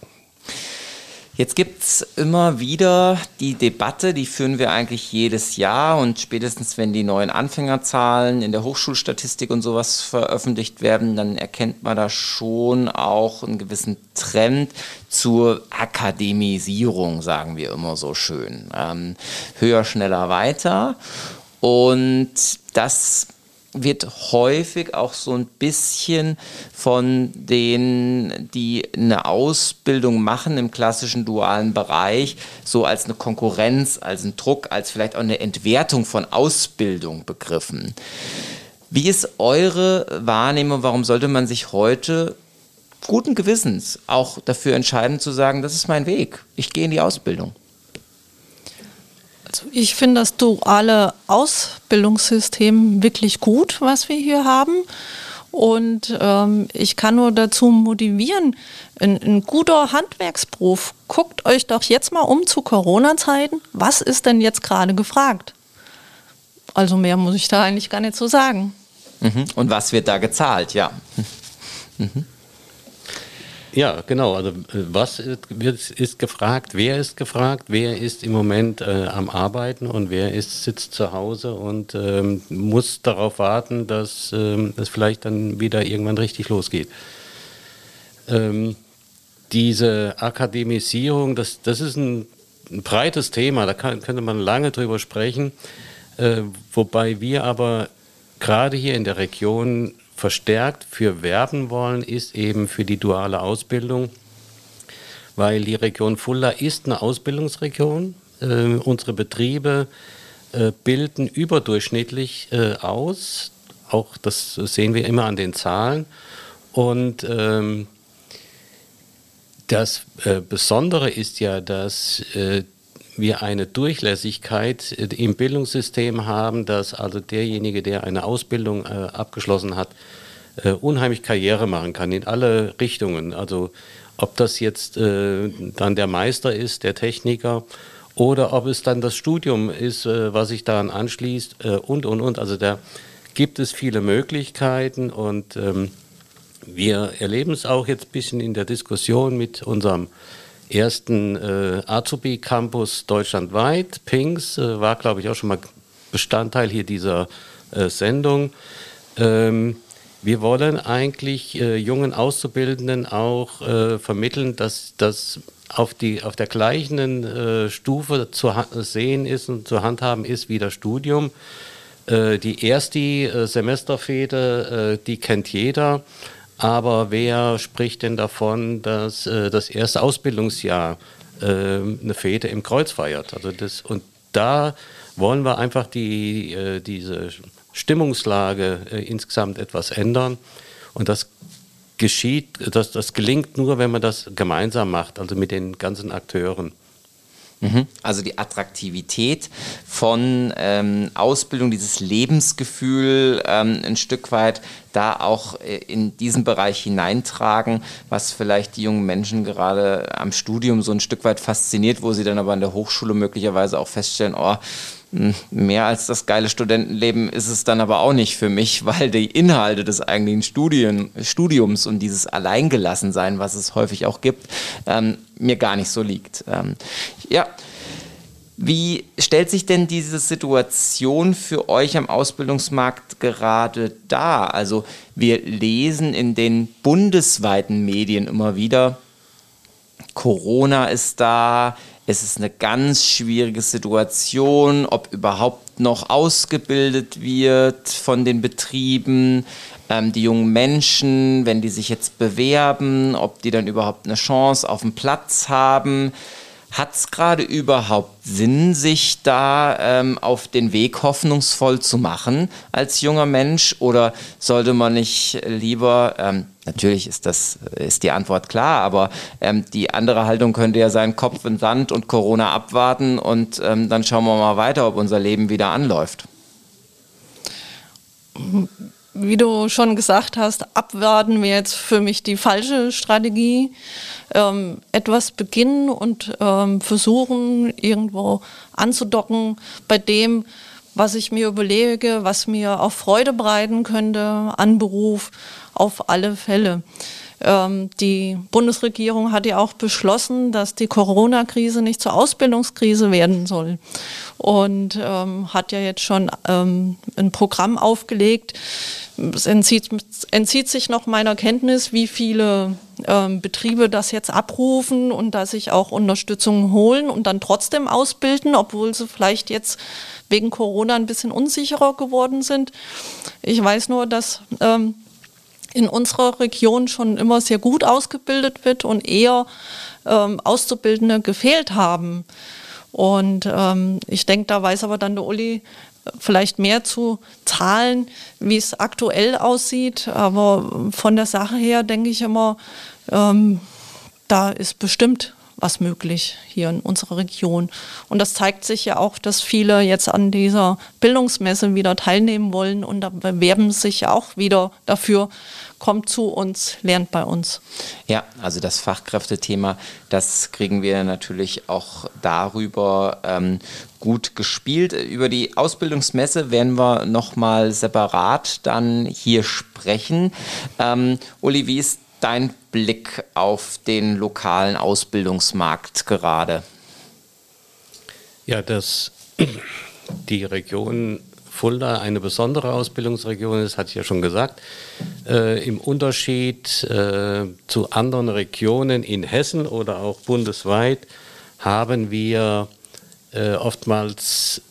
Jetzt gibt es immer wieder die Debatte, die führen wir eigentlich jedes Jahr und spätestens wenn die neuen Anfängerzahlen in der Hochschulstatistik und sowas veröffentlicht werden, dann erkennt man da schon auch einen gewissen Trend zur Akademisierung, sagen wir immer so schön. Ähm, höher, schneller, weiter. Und das wird häufig auch so ein bisschen von denen, die eine Ausbildung machen im klassischen dualen Bereich, so als eine Konkurrenz, als ein Druck, als vielleicht auch eine Entwertung von Ausbildung begriffen. Wie ist eure Wahrnehmung? Warum sollte man sich heute guten Gewissens auch dafür entscheiden zu sagen, das ist mein Weg, ich gehe in die Ausbildung? Also ich finde das duale Ausbildungssystem wirklich gut, was wir hier haben. Und ähm, ich kann nur dazu motivieren, ein, ein, guter Handwerksberuf, guckt euch doch jetzt mal um zu Corona-Zeiten. Was ist denn jetzt gerade gefragt? Also mehr muss ich da eigentlich gar nicht so sagen. Mhm. Und was wird da gezahlt, ja. Mhm. Ja, genau. Also äh, was ist, ist, gefragt? Wer ist gefragt? Wer ist im Moment äh, am Arbeiten und wer ist sitzt zu Hause und ähm, muss darauf warten, dass ähm, es vielleicht dann wieder irgendwann richtig losgeht? Ähm, diese Akademisierung, das, das ist ein, ein breites Thema. Da kann, könnte man lange drüber sprechen. Äh, wobei wir aber gerade hier in der Region verstärkt für werben wollen, ist eben für die duale Ausbildung, weil die Region Fulda ist eine Ausbildungsregion. Äh, unsere Betriebe äh, bilden überdurchschnittlich äh, aus. Auch das sehen wir immer an den Zahlen. Und ähm, das äh, Besondere ist ja, dass äh, wir eine Durchlässigkeit im Bildungssystem haben, dass also derjenige, der eine Ausbildung äh, abgeschlossen hat, äh, unheimlich Karriere machen kann in alle Richtungen. Also ob das jetzt äh, dann der Meister ist, der Techniker, oder ob es dann das Studium ist, äh, was sich daran anschließt äh, und, und, und. Also da gibt es viele Möglichkeiten und ähm, wir erleben es auch jetzt ein bisschen in der Diskussion mit unserem ersten äh, Azubi-Campus deutschlandweit. Pings äh, war, glaube ich, auch schon mal Bestandteil hier dieser äh, Sendung. Ähm, wir wollen eigentlich äh, jungen Auszubildenden auch äh, vermitteln, dass das auf, auf der gleichen äh, Stufe zu sehen ist und zu handhaben ist wie das Studium. Äh, die erste äh, Semesterfehde, äh, die kennt jeder. Aber wer spricht denn davon, dass das erste Ausbildungsjahr eine Fete im Kreuz feiert? Also das, und da wollen wir einfach die, diese Stimmungslage insgesamt etwas ändern. Und das geschieht, das, das gelingt nur, wenn man das gemeinsam macht, also mit den ganzen Akteuren. Also die Attraktivität von ähm, Ausbildung, dieses Lebensgefühl ähm, ein Stück weit da auch äh, in diesen Bereich hineintragen, was vielleicht die jungen Menschen gerade am Studium so ein Stück weit fasziniert, wo sie dann aber an der Hochschule möglicherweise auch feststellen, oh, mehr als das geile Studentenleben ist es dann aber auch nicht für mich, weil die Inhalte des eigentlichen Studien, Studiums und dieses Alleingelassensein, was es häufig auch gibt, ähm, mir gar nicht so liegt. Ähm, ja. Wie stellt sich denn diese Situation für euch am Ausbildungsmarkt gerade dar? Also wir lesen in den bundesweiten Medien immer wieder, Corona ist da, es ist eine ganz schwierige Situation, ob überhaupt noch ausgebildet wird von den Betrieben, ähm, die jungen Menschen, wenn die sich jetzt bewerben, ob die dann überhaupt eine Chance auf den Platz haben. Hat es gerade überhaupt Sinn, sich da ähm, auf den Weg hoffnungsvoll zu machen als junger Mensch? Oder sollte man nicht lieber, ähm, natürlich ist das ist die Antwort klar, aber ähm, die andere Haltung könnte ja sein, Kopf in Sand und Corona abwarten und ähm, dann schauen wir mal weiter, ob unser Leben wieder anläuft wie du schon gesagt hast, abwarten wäre jetzt für mich die falsche Strategie. Ähm, etwas beginnen und ähm, versuchen, irgendwo anzudocken bei dem, was ich mir überlege, was mir auch Freude bereiten könnte an Beruf, auf alle Fälle. Ähm, die Bundesregierung hat ja auch beschlossen, dass die Corona-Krise nicht zur Ausbildungskrise werden soll. Und ähm, hat ja jetzt schon ähm, ein Programm aufgelegt. Es entzieht, entzieht, sich noch meiner Kenntnis, wie viele ähm, Betriebe das jetzt abrufen und dass sich auch Unterstützung holen und dann trotzdem ausbilden, obwohl sie vielleicht jetzt wegen Corona ein bisschen unsicherer geworden sind. Ich weiß nur, dass ähm, in unserer Region schon immer sehr gut ausgebildet wird und eher ähm, Auszubildende gefehlt haben. Und ähm, ich denke, da weiß aber dann der Uli äh, vielleicht mehr zu Zahlen, wie es aktuell aussieht. Aber von der Sache her denke ich immer, ähm, da ist bestimmt was möglich hier in unserer Region. Und das zeigt sich ja auch, dass viele jetzt an dieser Bildungsmesse wieder teilnehmen wollen und da bewerben sich ja auch wieder dafür, kommt zu uns, lernt bei uns. Ja, also das Fachkräftethema, das kriegen wir natürlich auch darüber ähm, gut gespielt. Über die Ausbildungsmesse werden wir nochmal separat dann hier sprechen. Ähm, Uli, wie ist dein Blick auf den lokalen Ausbildungsmarkt gerade? Ja, dass die Region Fulda eine besondere Ausbildungsregion ist, hatte ich ja schon gesagt. Äh, Im Unterschied äh, zu anderen Regionen in Hessen oder auch bundesweit haben wir äh, oftmals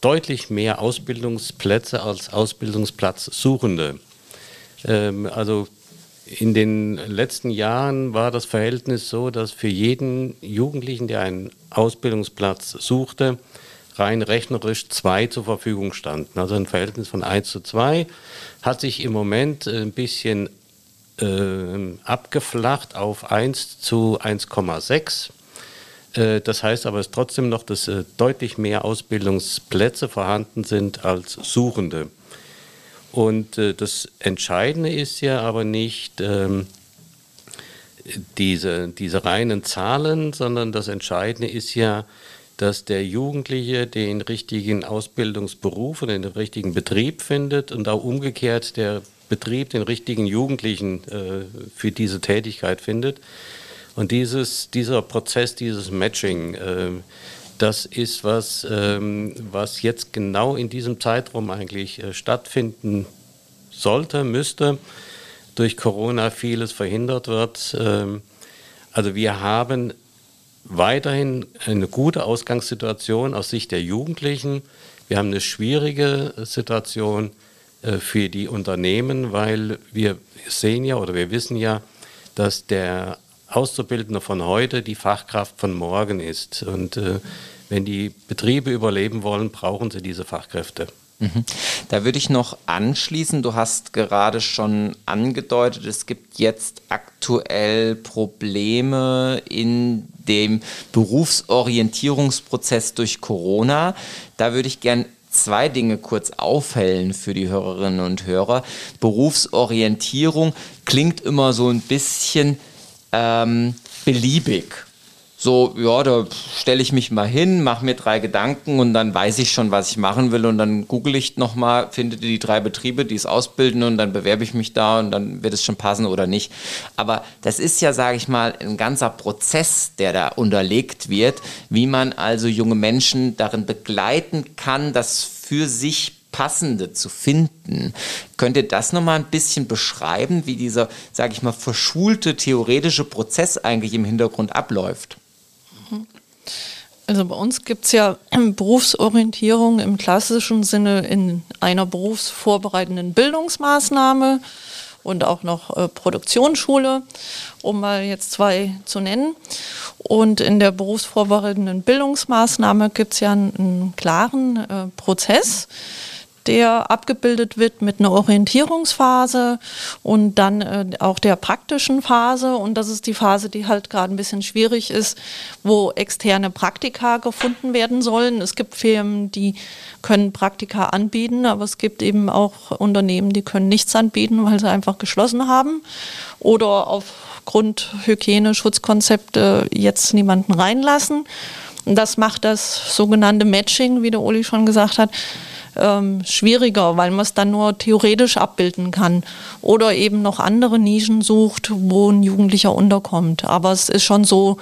deutlich mehr Ausbildungsplätze als Ausbildungsplatzsuchende. Ähm, also in den letzten Jahren war das Verhältnis so, dass für jeden Jugendlichen, der einen Ausbildungsplatz suchte, rein rechnerisch zwei zur Verfügung standen. Also ein Verhältnis von 1 zu 2 hat sich im Moment ein bisschen äh, abgeflacht auf 1 zu 1,6. Äh, das heißt aber es trotzdem noch, dass äh, deutlich mehr Ausbildungsplätze vorhanden sind als Suchende. Und äh, das Entscheidende ist ja aber nicht ähm, diese, diese reinen Zahlen, sondern das Entscheidende ist ja, dass der Jugendliche den richtigen Ausbildungsberuf und den richtigen Betrieb findet und auch umgekehrt der Betrieb den richtigen Jugendlichen äh, für diese Tätigkeit findet. Und dieses, dieser Prozess, dieses Matching, äh, das ist was, ähm, was jetzt genau in diesem Zeitraum eigentlich äh, stattfinden sollte, müsste. Durch Corona vieles verhindert wird. Ähm, also wir haben weiterhin eine gute Ausgangssituation aus Sicht der Jugendlichen. Wir haben eine schwierige Situation äh, für die Unternehmen, weil wir sehen ja oder wir wissen ja, dass der Auszubildende von heute die Fachkraft von morgen ist. Und äh, wenn die Betriebe überleben wollen, brauchen sie diese Fachkräfte. Mhm. Da würde ich noch anschließen, du hast gerade schon angedeutet, es gibt jetzt aktuell Probleme in dem Berufsorientierungsprozess durch Corona. Da würde ich gern zwei Dinge kurz aufhellen für die Hörerinnen und Hörer. Berufsorientierung klingt immer so ein bisschen ähm, beliebig. So, ja, da stelle ich mich mal hin, mache mir drei Gedanken und dann weiß ich schon, was ich machen will und dann google ich nochmal, finde die drei Betriebe, die es ausbilden und dann bewerbe ich mich da und dann wird es schon passen oder nicht. Aber das ist ja, sage ich mal, ein ganzer Prozess, der da unterlegt wird, wie man also junge Menschen darin begleiten kann, das für sich Passende zu finden. Könnt ihr das nochmal ein bisschen beschreiben, wie dieser, sage ich mal, verschulte theoretische Prozess eigentlich im Hintergrund abläuft? Also bei uns gibt es ja Berufsorientierung im klassischen Sinne in einer berufsvorbereitenden Bildungsmaßnahme und auch noch äh, Produktionsschule, um mal jetzt zwei zu nennen. Und in der berufsvorbereitenden Bildungsmaßnahme gibt es ja einen, einen klaren äh, Prozess der abgebildet wird mit einer Orientierungsphase und dann äh, auch der praktischen Phase. Und das ist die Phase, die halt gerade ein bisschen schwierig ist, wo externe Praktika gefunden werden sollen. Es gibt Firmen, die können Praktika anbieten, aber es gibt eben auch Unternehmen, die können nichts anbieten, weil sie einfach geschlossen haben oder aufgrund Hygiene-Schutzkonzepte jetzt niemanden reinlassen. Das macht das sogenannte Matching, wie der Uli schon gesagt hat, ähm, schwieriger, weil man es dann nur theoretisch abbilden kann. Oder eben noch andere Nischen sucht, wo ein Jugendlicher unterkommt. Aber es ist schon so,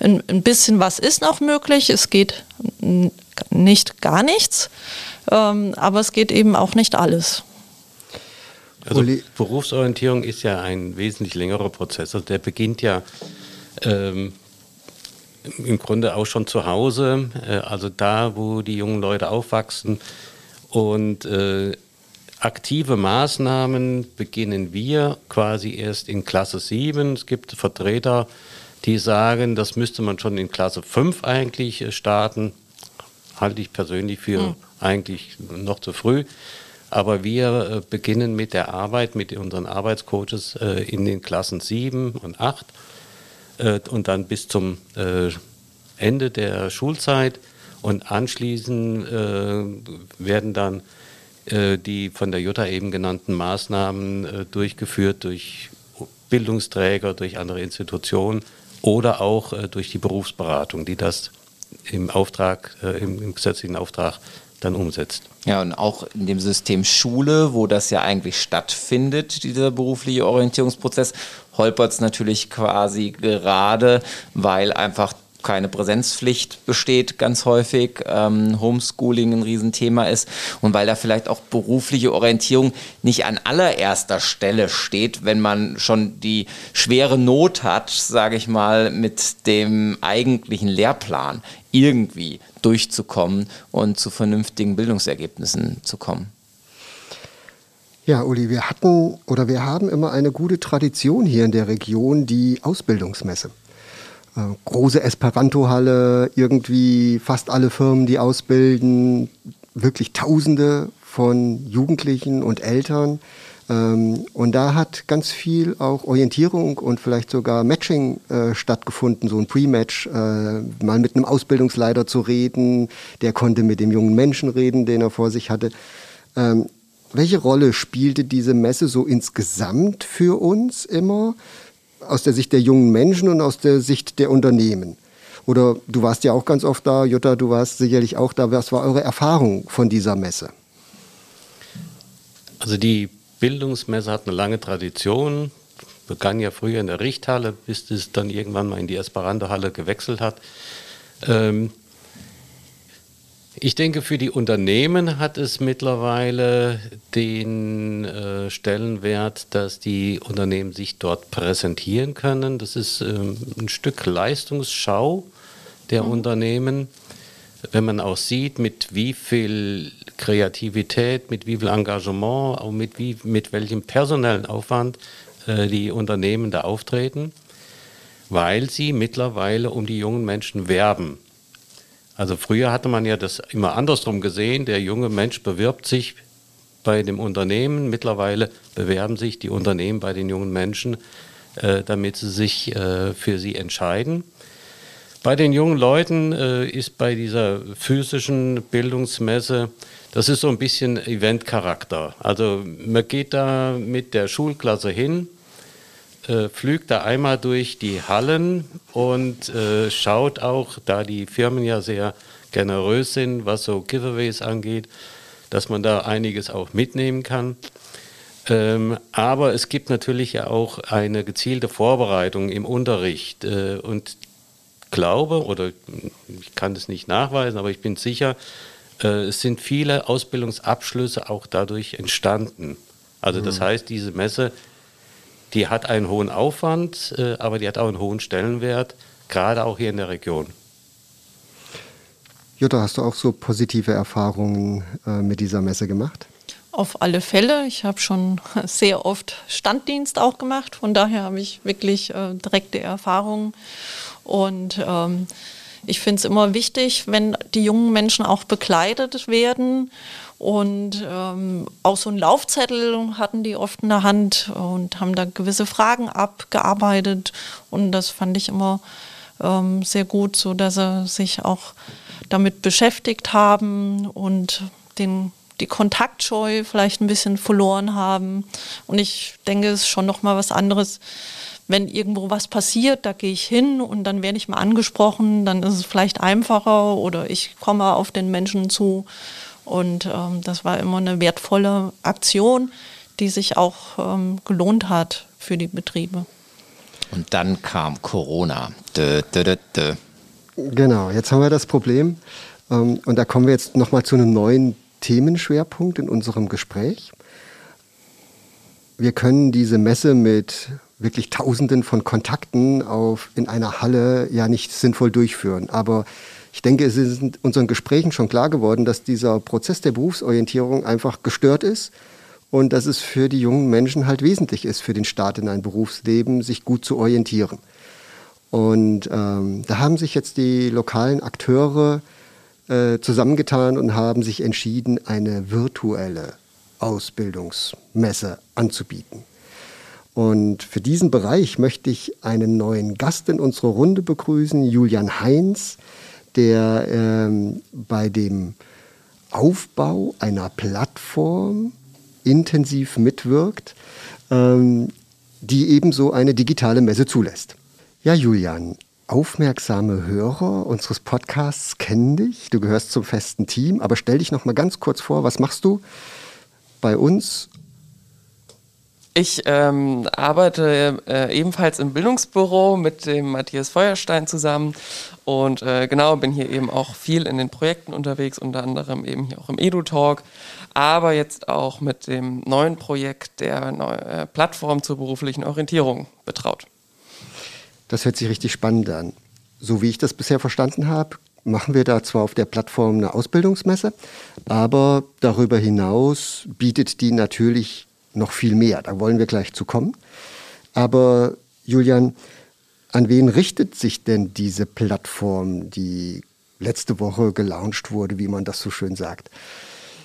ein, ein bisschen was ist noch möglich. Es geht nicht gar nichts, ähm, aber es geht eben auch nicht alles. Also Berufsorientierung ist ja ein wesentlich längerer Prozess. Also der beginnt ja ähm, im Grunde auch schon zu Hause, äh, also da, wo die jungen Leute aufwachsen, und äh, aktive Maßnahmen beginnen wir quasi erst in Klasse 7. Es gibt Vertreter, die sagen, das müsste man schon in Klasse 5 eigentlich äh, starten. Halte ich persönlich für mhm. eigentlich noch zu früh. Aber wir äh, beginnen mit der Arbeit mit unseren Arbeitscoaches äh, in den Klassen 7 und 8 äh, und dann bis zum Ende der Schulzeit und anschließend äh, werden dann äh, die von der Jutta eben genannten Maßnahmen äh, durchgeführt durch Bildungsträger, durch andere Institutionen oder auch äh, durch die Berufsberatung, die das im Auftrag, äh, im, im gesetzlichen Auftrag dann umsetzt. Ja, und auch in dem System Schule, wo das ja eigentlich stattfindet, dieser berufliche Orientierungsprozess, holpert es natürlich quasi gerade, weil einfach keine Präsenzpflicht besteht ganz häufig, ähm, Homeschooling ein Riesenthema ist und weil da vielleicht auch berufliche Orientierung nicht an allererster Stelle steht, wenn man schon die schwere Not hat, sage ich mal, mit dem eigentlichen Lehrplan irgendwie durchzukommen und zu vernünftigen Bildungsergebnissen zu kommen. Ja, Uli, wir hatten oder wir haben immer eine gute Tradition hier in der Region, die Ausbildungsmesse. Äh, große Esperanto-Halle, irgendwie fast alle Firmen, die ausbilden, wirklich Tausende von Jugendlichen und Eltern. Ähm, und da hat ganz viel auch Orientierung und vielleicht sogar Matching äh, stattgefunden, so ein Pre-Match, äh, mal mit einem Ausbildungsleiter zu reden, der konnte mit dem jungen Menschen reden, den er vor sich hatte. Ähm, welche Rolle spielte diese Messe so insgesamt für uns immer? Aus der Sicht der jungen Menschen und aus der Sicht der Unternehmen? Oder du warst ja auch ganz oft da, Jutta, du warst sicherlich auch da. Was war eure Erfahrung von dieser Messe? Also die Bildungsmesse hat eine lange Tradition, begann ja früher in der Richthalle, bis es dann irgendwann mal in die Esperanto-Halle gewechselt hat. Ähm, Ich denke, für die Unternehmen hat es mittlerweile den äh, Stellenwert, dass die Unternehmen sich dort präsentieren können. Das ist ähm, ein Stück Leistungsschau der mhm. Unternehmen. Wenn man auch sieht, mit wie viel Kreativität, mit wie viel Engagement, auch mit, wie, mit welchem personellen Aufwand äh, die Unternehmen da auftreten, weil sie mittlerweile um die jungen Menschen werben. Also früher hatte man ja das immer andersrum gesehen, der junge Mensch bewirbt sich bei dem Unternehmen, mittlerweile bewerben sich die Unternehmen bei den jungen Menschen, äh, damit sie sich äh, für sie entscheiden. Bei den jungen Leuten äh, ist bei dieser physischen Bildungsmesse, das ist so ein bisschen Eventcharakter. Also man geht da mit der Schulklasse hin, äh, pflügt da einmal durch die Hallen und äh, schaut auch, da die Firmen ja sehr generös sind, was so Giveaways angeht, dass man da einiges auch mitnehmen kann. Ähm, aber es gibt natürlich ja auch eine gezielte Vorbereitung im Unterricht. Äh, und glaube, oder ich kann das nicht nachweisen, aber ich bin sicher, äh, es sind viele Ausbildungsabschlüsse auch dadurch entstanden. Also das mhm. heißt, diese Messe, die hat einen hohen Aufwand, äh, aber die hat auch einen hohen Stellenwert, gerade auch hier in der Region. Jutta, hast du auch so positive Erfahrungen äh, mit dieser Messe gemacht? Auf alle Fälle. Ich habe schon sehr oft Standdienst auch gemacht. Von daher habe ich wirklich äh, direkte Erfahrungen. Und ähm, ich finde es immer wichtig, wenn die jungen Menschen auch begleitet werden. Und ähm, auch so einen Laufzettel hatten die oft in der Hand und haben da gewisse Fragen abgearbeitet. Und das fand ich immer ähm, sehr gut, so dass sie sich auch damit beschäftigt haben und den die Kontaktscheu vielleicht ein bisschen verloren haben. Und ich denke, es ist schon noch mal was anderes, wenn irgendwo was passiert, da gehe ich hin und dann werde ich mal angesprochen, dann ist es vielleicht einfacher oder ich komme auf den Menschen zu. Und ähm, das war immer eine wertvolle Aktion, die sich auch ähm, gelohnt hat für die Betriebe. Und dann kam Corona. Dö, dö, dö, genau, jetzt haben wir das Problem. Ähm, und da kommen wir jetzt nochmal zu einem neuen Themenschwerpunkt in unserem Gespräch. Wir können diese Messe mit wirklich Tausenden von Kontakten auf, in einer Halle ja nicht sinnvoll durchführen. Aber ich denke, es ist in unseren Gesprächen schon klar geworden, dass dieser Prozess der Berufsorientierung einfach gestört ist und dass es für die jungen Menschen halt wesentlich ist, für den Start in ein Berufsleben, sich gut zu orientieren. Und ähm, da haben sich jetzt die lokalen Akteure äh, zusammengetan und haben sich entschieden, eine virtuelle Ausbildungsmesse anzubieten. Und für diesen Bereich möchte ich einen neuen Gast in unserer Runde begrüßen, Julian Heinz, der ähm, bei dem Aufbau einer Plattform intensiv mitwirkt, ähm, die ebenso eine digitale Messe zulässt. Ja, Julian, aufmerksame Hörer unseres Podcasts kennen dich. Du gehörst zum festen Team, aber stell dich noch mal ganz kurz vor, was machst du bei uns ich ähm, arbeite äh, ebenfalls im Bildungsbüro mit dem Matthias Feuerstein zusammen und äh, genau bin hier eben auch viel in den Projekten unterwegs, unter anderem eben hier auch im EduTalk, aber jetzt auch mit dem neuen Projekt der Neu äh, Plattform zur beruflichen Orientierung betraut. Das hört sich richtig spannend an. So wie ich das bisher verstanden habe, machen wir da zwar auf der Plattform eine Ausbildungsmesse, aber darüber hinaus bietet die natürlich noch viel mehr. Da wollen wir gleich zu kommen. Aber Julian, an wen richtet sich denn diese Plattform, die letzte Woche gelauncht wurde, wie man das so schön sagt?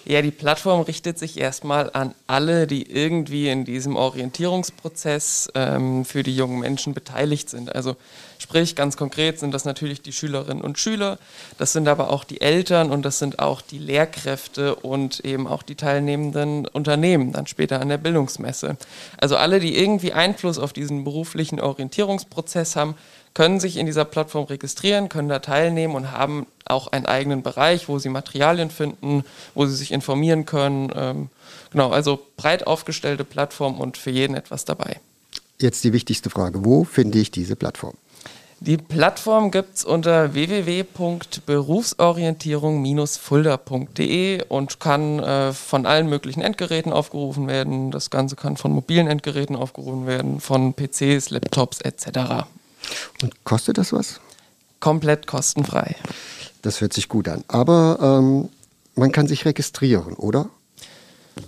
Ja, die Plattform richtet sich erstmal an alle, die irgendwie in diesem Orientierungsprozess ähm, für die jungen Menschen beteiligt sind. Also sprich, ganz konkret sind das natürlich die Schülerinnen und Schüler, das sind aber auch die Eltern und das sind auch die Lehrkräfte und eben auch die teilnehmenden Unternehmen dann später an der Bildungsmesse. Also alle, die irgendwie Einfluss auf diesen beruflichen Orientierungsprozess haben, können sich in dieser Plattform registrieren, können da teilnehmen und haben auch einen eigenen Bereich, wo sie Materialien finden, wo sie sich informieren können. Ähm, genau, also breit aufgestellte Plattform und für jeden etwas dabei. Jetzt die wichtigste Frage, wo finde ich diese Plattform? Die Plattform gibt es unter www.berufsorientierung-fulda.de und kann äh, von allen möglichen Endgeräten aufgerufen werden. Das Ganze kann von mobilen Endgeräten aufgerufen werden, von PCs, Laptops etc. Und kostet das was? Komplett kostenfrei. Das hört sich gut an. Aber ähm, man kann sich registrieren, oder?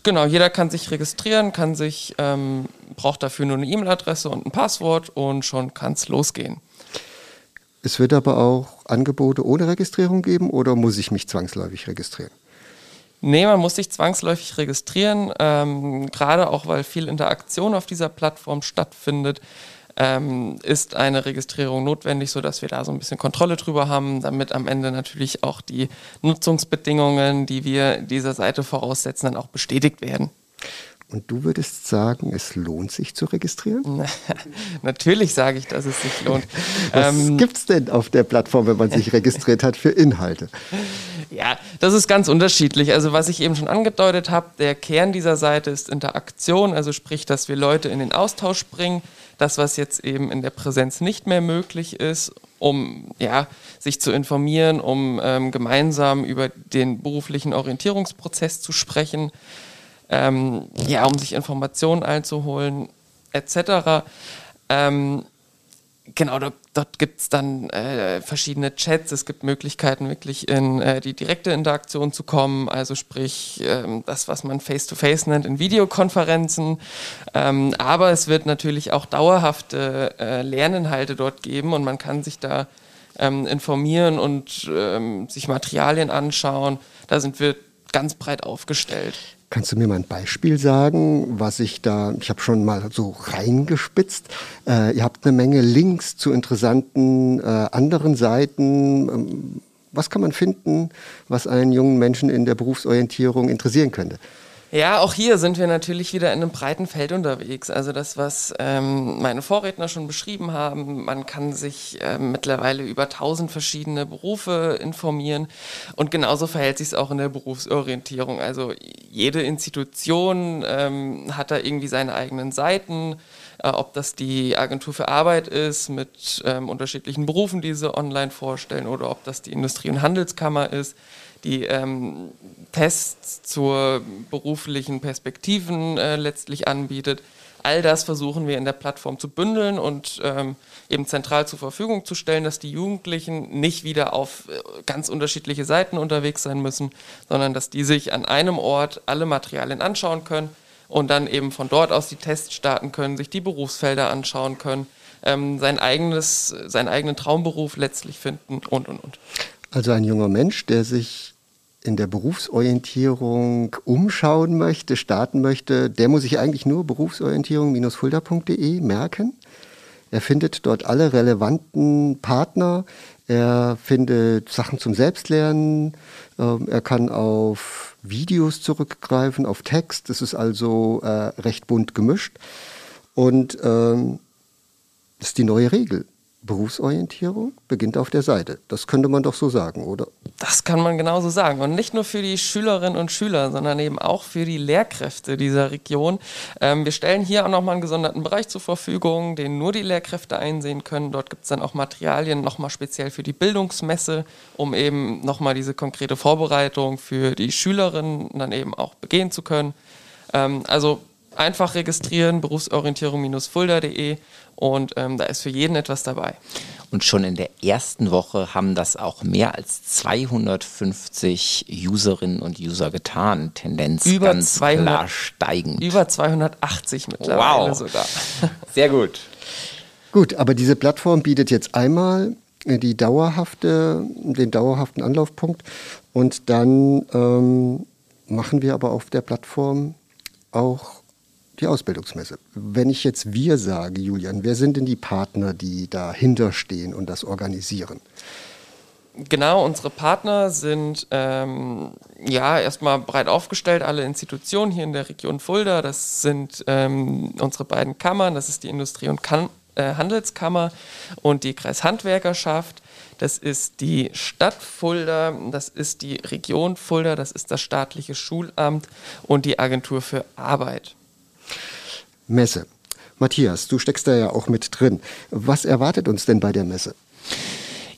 Genau, jeder kann sich registrieren, kann sich, ähm, braucht dafür nur eine E-Mail-Adresse und ein Passwort und schon kann es losgehen. Es wird aber auch Angebote ohne Registrierung geben oder muss ich mich zwangsläufig registrieren? Nee, man muss sich zwangsläufig registrieren, ähm, gerade auch weil viel Interaktion auf dieser Plattform stattfindet. Ähm, ist eine Registrierung notwendig, sodass wir da so ein bisschen Kontrolle drüber haben, damit am Ende natürlich auch die Nutzungsbedingungen, die wir dieser Seite voraussetzen, dann auch bestätigt werden. Und du würdest sagen, es lohnt sich zu registrieren? Natürlich sage ich, dass es sich lohnt. Was ähm, gibt es denn auf der Plattform, wenn man sich registriert hat, für Inhalte? Ja, das ist ganz unterschiedlich. Also was ich eben schon angedeutet habe, der Kern dieser Seite ist Interaktion, also sprich, dass wir Leute in den Austausch bringen. Das, was jetzt eben in der Präsenz nicht mehr möglich ist, um ja, sich zu informieren, um ähm, gemeinsam über den beruflichen Orientierungsprozess zu sprechen ähm, ja, um sich Informationen einzuholen, etc. Ähm, genau, dort, dort gibt es dann äh, verschiedene Chats, es gibt Möglichkeiten, wirklich in äh, die direkte Interaktion zu kommen, also sprich ähm, das, was man Face-to-Face -face nennt, in Videokonferenzen. Ähm, aber es wird natürlich auch dauerhafte äh, Lerninhalte dort geben und man kann sich da ähm, informieren und ähm, sich Materialien anschauen. Da sind wir ganz breit aufgestellt. Kannst du mir mal ein Beispiel sagen, was ich da, ich habe schon mal so reingespitzt. Äh, ihr habt eine Menge Links zu interessanten äh, anderen Seiten. Ähm, was kann man finden, was einen jungen Menschen in der Berufsorientierung interessieren könnte? Ja, auch hier sind wir natürlich wieder in einem breiten Feld unterwegs. Also das, was ähm, meine Vorredner schon beschrieben haben, man kann sich ähm, mittlerweile über tausend verschiedene Berufe informieren und genauso verhält sich es auch in der Berufsorientierung. Also jede Institution ähm, hat da irgendwie seine eigenen Seiten, äh, ob das die Agentur für Arbeit ist mit ähm, unterschiedlichen Berufen, die sie online vorstellen, oder ob das die Industrie- und Handelskammer ist die ähm, Tests zur beruflichen Perspektiven äh, letztlich anbietet. All das versuchen wir in der Plattform zu bündeln und ähm, eben zentral zur Verfügung zu stellen, dass die Jugendlichen nicht wieder auf äh, ganz unterschiedliche Seiten unterwegs sein müssen, sondern dass die sich an einem Ort alle Materialien anschauen können und dann eben von dort aus die Tests starten können, sich die Berufsfelder anschauen können, ähm, sein eigenes, seinen eigenen Traumberuf letztlich finden und und und. Also ein junger Mensch, der sich in der Berufsorientierung umschauen möchte, starten möchte, der muss sich eigentlich nur berufsorientierung-fulda.de merken. Er findet dort alle relevanten Partner. Er findet Sachen zum Selbstlernen. Ähm, er kann auf Videos zurückgreifen, auf Text. Das ist also äh, recht bunt gemischt. Und ähm, das ist die neue Regel. Berufsorientierung beginnt auf der Seite. Das könnte man doch so sagen, oder? Das kann man genauso sagen. Und nicht nur für die Schülerinnen und Schüler, sondern eben auch für die Lehrkräfte dieser Region. Ähm, wir stellen hier auch nochmal einen gesonderten Bereich zur Verfügung, den nur die Lehrkräfte einsehen können. Dort gibt es dann auch Materialien nochmal speziell für die Bildungsmesse, um eben nochmal diese konkrete Vorbereitung für die Schülerinnen dann eben auch begehen zu können. Ähm, also einfach registrieren, berufsorientierung-fulda.de und ähm, da ist für jeden etwas dabei. Und schon in der ersten Woche haben das auch mehr als 250 Userinnen und User getan. Tendenz über ganz 200, klar steigend. Über 280 mittlerweile wow. sogar. Sehr gut. Gut, aber diese Plattform bietet jetzt einmal äh, die dauerhafte, den dauerhaften Anlaufpunkt und dann ähm, machen wir aber auf der Plattform auch die Ausbildungsmesse. Wenn ich jetzt wir sage, Julian, wer sind denn die Partner, die dahinter stehen und das organisieren? Genau, unsere Partner sind ähm, ja erstmal breit aufgestellt, alle Institutionen hier in der Region Fulda. Das sind ähm, unsere beiden Kammern, das ist die Industrie- und kan äh, Handelskammer und die Kreishandwerkerschaft. Das ist die Stadt Fulda, das ist die Region Fulda, das ist das staatliche Schulamt und die Agentur für Arbeit. Messe. Matthias, du steckst da ja auch mit drin. Was erwartet uns denn bei der Messe?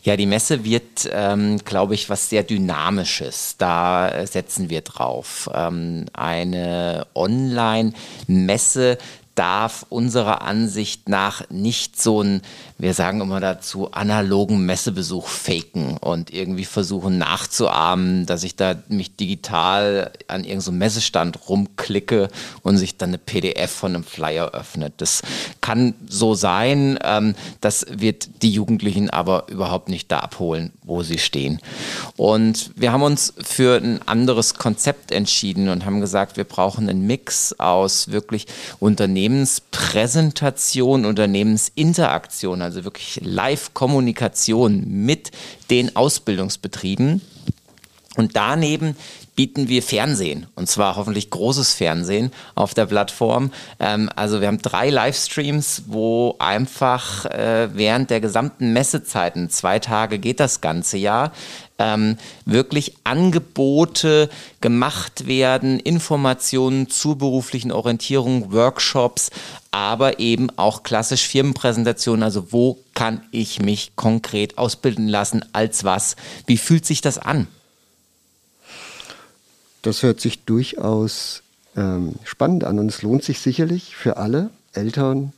Ja, die Messe wird, ähm, glaube ich, was sehr Dynamisches. Da äh, setzen wir drauf. Ähm, eine Online-Messe darf unserer Ansicht nach nicht so ein, wir sagen immer dazu, analogen Messebesuch faken und irgendwie versuchen nachzuahmen, dass ich da mich digital an irgendeinem Messestand rumklicke und sich dann eine PDF von einem Flyer öffnet. Das kann so sein, ähm, das wird die Jugendlichen aber überhaupt nicht da abholen, wo sie stehen. Und wir haben uns für ein anderes Konzept entschieden und haben gesagt, wir brauchen einen Mix aus wirklich Unternehmen, Unternehmenspräsentation, Unternehmensinteraktion, also wirklich Live-Kommunikation mit den Ausbildungsbetrieben. Und daneben bieten wir Fernsehen und zwar hoffentlich großes Fernsehen auf der Plattform. Ähm, also wir haben drei Livestreams, wo einfach äh, während der gesamten Messezeiten, zwei Tage geht das ganze Jahr, ähm, wirklich Angebote gemacht werden, Informationen zur beruflichen Orientierung, Workshops, aber eben auch klassisch Firmenpräsentationen. Also wo kann ich mich konkret ausbilden lassen, als was? Wie fühlt sich das an? Das hört sich durchaus ähm, spannend an und es lohnt sich sicherlich für alle Eltern,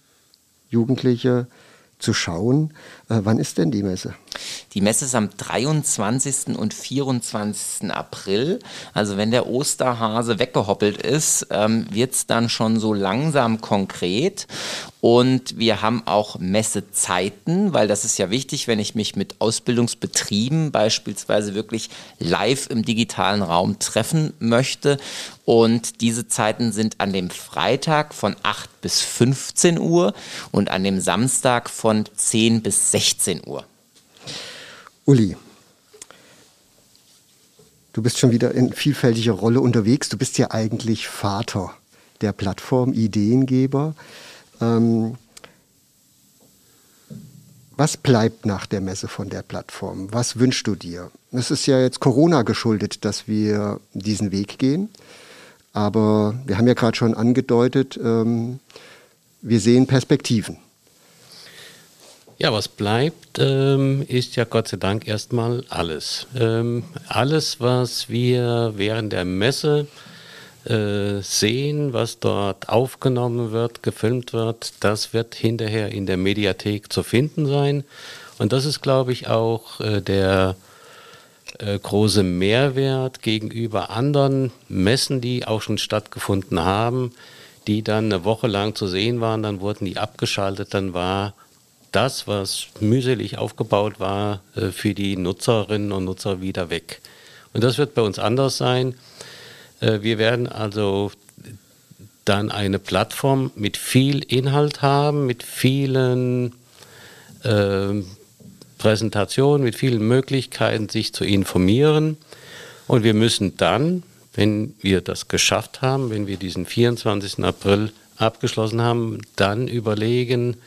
Jugendliche zu schauen. Äh, wann ist denn die Messe? Die Messe ist am 23. und 24. April. Also wenn der Osterhase weggehoppelt ist, ähm, wird es dann schon so langsam konkret. Und wir haben auch Messezeiten, weil das ist ja wichtig, wenn ich mich mit Ausbildungsbetrieben beispielsweise wirklich live im digitalen Raum treffen möchte. Und diese Zeiten sind an dem Freitag von 8 bis 15 Uhr und an dem Samstag von 10 bis 16 Uhr. Uli, du bist schon wieder in vielfältiger Rolle unterwegs. Du bist ja eigentlich Vater der Plattform, Ideengeber. Ähm, was bleibt nach der Messe von der Plattform? Was wünschst du dir? Es ist ja jetzt Corona geschuldet, dass wir diesen Weg gehen. Aber wir haben ja gerade schon angedeutet, ähm, wir sehen Perspektiven. Ja, was bleibt, ähm, ist ja Gott sei Dank erstmal alles. Ähm, alles, was wir während der Messe äh, sehen, was dort aufgenommen wird, gefilmt wird, das wird hinterher in der Mediathek zu finden sein. Und das ist, glaube ich, auch äh, der äh, große Mehrwert gegenüber anderen Messen, die auch schon stattgefunden haben, die dann eine Woche lang zu sehen waren, dann wurden die abgeschaltet, dann war das, was mühselig aufgebaut war, äh, für die Nutzerinnen und Nutzer wieder weg. Und das wird bei uns anders sein. Äh, wir werden also dann eine Plattform mit viel Inhalt haben, mit vielen Präsentationen, mit vielen Möglichkeiten, sich zu informieren. Und wir müssen dann, wenn wir das geschafft haben, wenn wir diesen 24. April abgeschlossen haben, dann überlegen,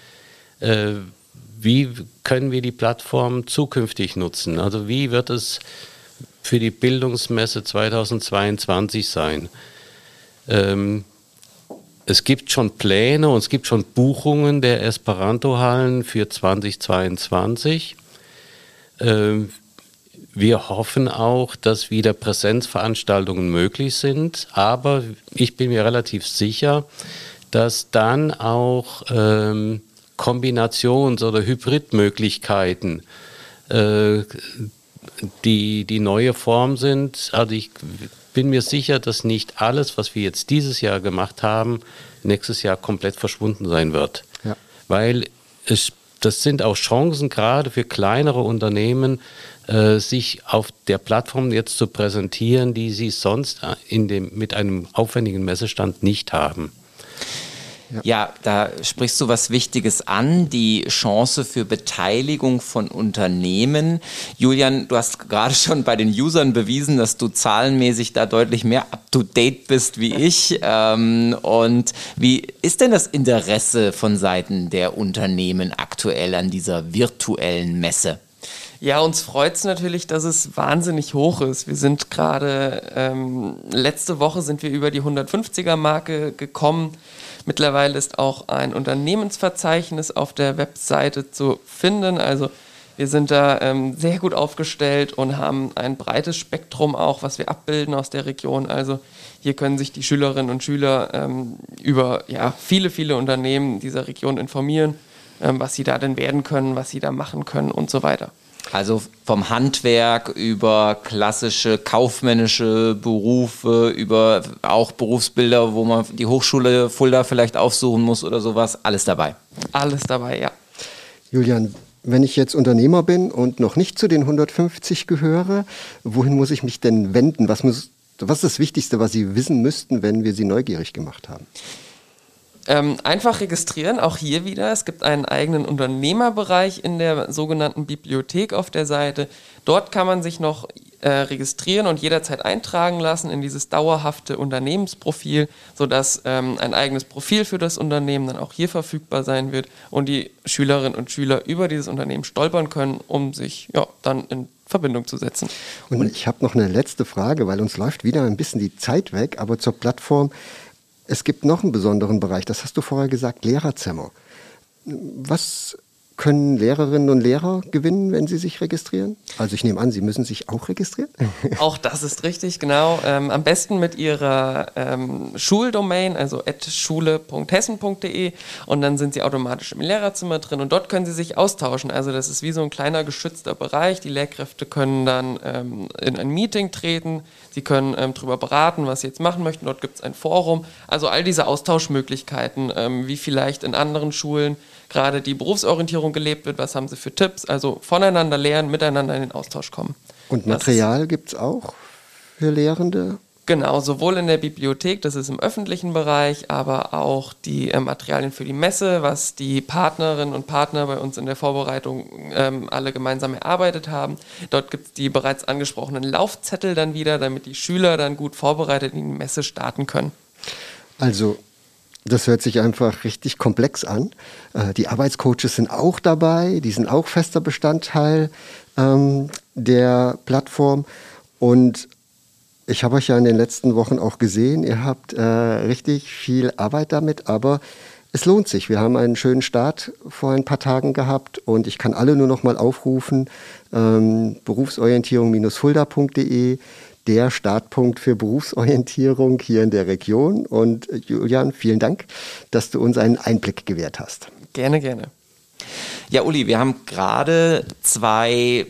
äh, wie können wir die Plattform zukünftig nutzen? Also wie wird es für die Bildungsmesse 2022 sein. Ähm, es gibt schon Pläne und es gibt schon Buchungen der Esperanto-Hallen für 2022. Ähm, wir hoffen auch, dass wieder Präsenzveranstaltungen möglich sind, aber ich bin mir relativ sicher, dass dann auch ähm, Kombinations- oder Hybridmöglichkeiten äh, die, die neue Form sind. Also ich bin mir sicher, dass nicht alles, was wir jetzt dieses Jahr gemacht haben, nächstes Jahr komplett verschwunden sein wird. Ja. Weil es, das sind auch Chancen gerade für kleinere Unternehmen, äh, sich auf der Plattform jetzt zu präsentieren, die sie sonst in dem, mit einem aufwendigen Messestand nicht haben. Ja. ja. da sprichst du was Wichtiges an, die Chance für Beteiligung von Unternehmen. Julian, du hast gerade schon bei den Usern bewiesen, dass du zahlenmäßig da deutlich mehr up-to-date bist wie ich. Ähm, und wie ist denn das Interesse von Seiten der Unternehmen aktuell an dieser virtuellen Messe? Ja, uns freut es natürlich, dass es wahnsinnig hoch ist. Wir sind gerade, ähm, letzte Woche sind wir über die 150er-Marke gekommen Mittlerweile ist auch ein Unternehmensverzeichnis auf der Webseite zu finden. Also wir sind da ähm, sehr gut aufgestellt und haben ein breites Spektrum auch, was wir abbilden aus der Region. Also hier können sich die Schülerinnen und Schüler ähm, über ja, viele, viele Unternehmen dieser Region informieren, ähm, was sie da denn werden können, was sie da machen können und so weiter. Also vom Handwerk über klassische kaufmännische Berufe, über auch Berufsbilder, wo man die Hochschule Fulda vielleicht aufsuchen muss oder sowas, alles dabei. Alles dabei, ja. Julian, wenn ich jetzt Unternehmer bin und noch nicht zu den 150 gehöre, wohin muss ich mich denn wenden? Was, muss, was ist das Wichtigste, was Sie wissen müssten, wenn wir Sie neugierig gemacht haben? Ähm, einfach registrieren, auch hier wieder. Es gibt einen eigenen Unternehmerbereich in der sogenannten Bibliothek auf der Seite. Dort kann man sich noch äh, registrieren und jederzeit eintragen lassen in dieses dauerhafte Unternehmensprofil, sodass ähm, ein eigenes Profil für das Unternehmen dann auch hier verfügbar sein wird und die Schülerinnen und Schüler über dieses Unternehmen stolpern können, um sich ja, dann in Verbindung zu setzen. Und ich habe noch eine letzte Frage, weil uns läuft wieder ein bisschen die Zeit weg, aber zur Plattform es gibt noch einen besonderen Bereich, das hast du vorher gesagt, Lehrerzimmer. Was können Lehrerinnen und Lehrer gewinnen, wenn sie sich registrieren? Also ich nehme an, sie müssen sich auch registrieren. Auch das ist richtig, genau. Ähm, am besten mit ihrer ähm, Schuldomain, also schule.hessen.de und dann sind sie automatisch im Lehrerzimmer drin und dort können sie sich austauschen. Also das ist wie so ein kleiner geschützter Bereich. Die Lehrkräfte können dann ähm, in ein Meeting treten, sie können ähm, darüber beraten, was sie jetzt machen möchten. Dort gibt es ein Forum. Also all diese Austauschmöglichkeiten, ähm, wie vielleicht in anderen Schulen gerade die Berufsorientierung gelebt wird, was haben sie für Tipps, also voneinander lernen, miteinander in den Austausch kommen. Und Material gibt es auch für Lehrende? Genau, sowohl in der Bibliothek, das ist im öffentlichen Bereich, aber auch die äh, Materialien für die Messe, was die Partnerinnen und Partner bei uns in der Vorbereitung ähm, alle gemeinsam erarbeitet haben. Dort gibt es die bereits angesprochenen Laufzettel dann wieder, damit die Schüler dann gut vorbereitet in die Messe starten können. Also das hört sich einfach richtig komplex an. Äh, die Arbeitscoaches sind auch dabei, die sind auch fester Bestandteil ähm, der Plattform. Und ich habe euch ja in den letzten Wochen auch gesehen, ihr habt äh, richtig viel Arbeit damit, aber es lohnt sich. Wir haben einen schönen Start vor ein paar Tagen gehabt und ich kann alle nur noch mal aufrufen, ähm, berufsorientierung-fulda.de der Startpunkt für Berufsorientierung hier in der Region. Und äh, Julian, vielen Dank, dass du uns einen Einblick gewährt hast. Gerne, gerne. Ja, Uli, wir haben gerade zwei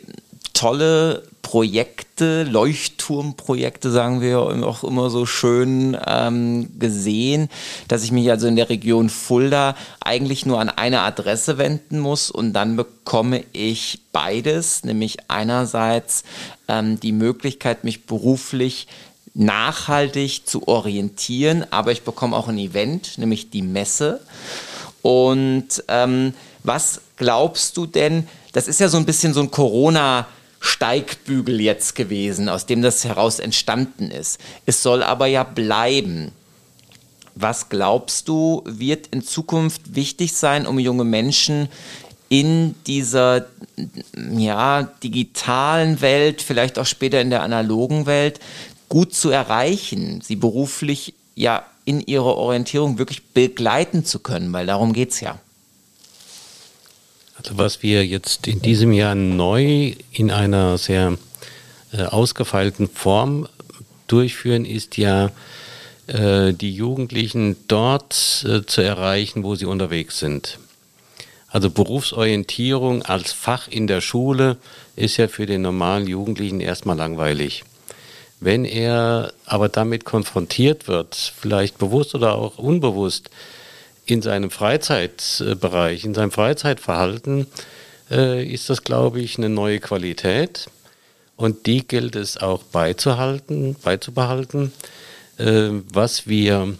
tolle Projekte, Leuchtturmprojekte, sagen wir auch immer so schön ähm, gesehen, dass ich mich also in der Region Fulda eigentlich nur an eine Adresse wenden muss und dann bekomme ich beides, nämlich einerseits ähm, die Möglichkeit, mich beruflich nachhaltig zu orientieren, aber ich bekomme auch ein Event, nämlich die Messe. Und ähm, was glaubst du denn, das ist ja so ein bisschen so ein Corona- Steigbügel jetzt gewesen, aus dem das heraus entstanden ist. Es soll aber ja bleiben. Was glaubst du, wird in Zukunft wichtig sein, um junge Menschen in dieser ja, digitalen Welt, vielleicht auch später in der analogen Welt, gut zu erreichen, sie beruflich ja in ihrer Orientierung wirklich begleiten zu können, weil darum geht es ja. Also was wir jetzt in diesem Jahr neu in einer sehr äh, ausgefeilten Form durchführen, ist ja äh, die Jugendlichen dort äh, zu erreichen, wo sie unterwegs sind. Also Berufsorientierung als Fach in der Schule ist ja für den normalen Jugendlichen erstmal langweilig. Wenn er aber damit konfrontiert wird, vielleicht bewusst oder auch unbewusst, in seinem Freizeitbereich, in seinem Freizeitverhalten äh, ist das, glaube ich, eine neue Qualität. Und die gilt es auch beizuhalten, beizubehalten. Äh, was wir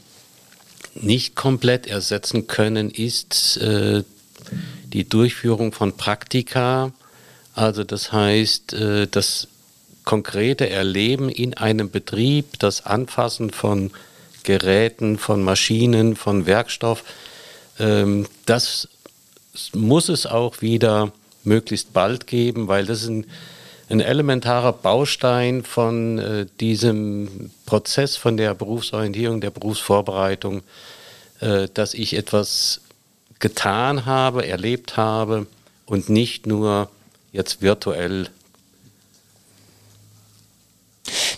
nicht komplett ersetzen können, ist äh, die Durchführung von Praktika. Also das heißt, äh, das konkrete Erleben in einem Betrieb, das Anfassen von Geräten, von Maschinen, von Werkstoff. Ähm, das muss es auch wieder möglichst bald geben, weil das ist ein, ein elementarer Baustein von äh, diesem Prozess, von der Berufsorientierung, der Berufsvorbereitung, äh, dass ich etwas getan habe, erlebt habe und nicht nur jetzt virtuell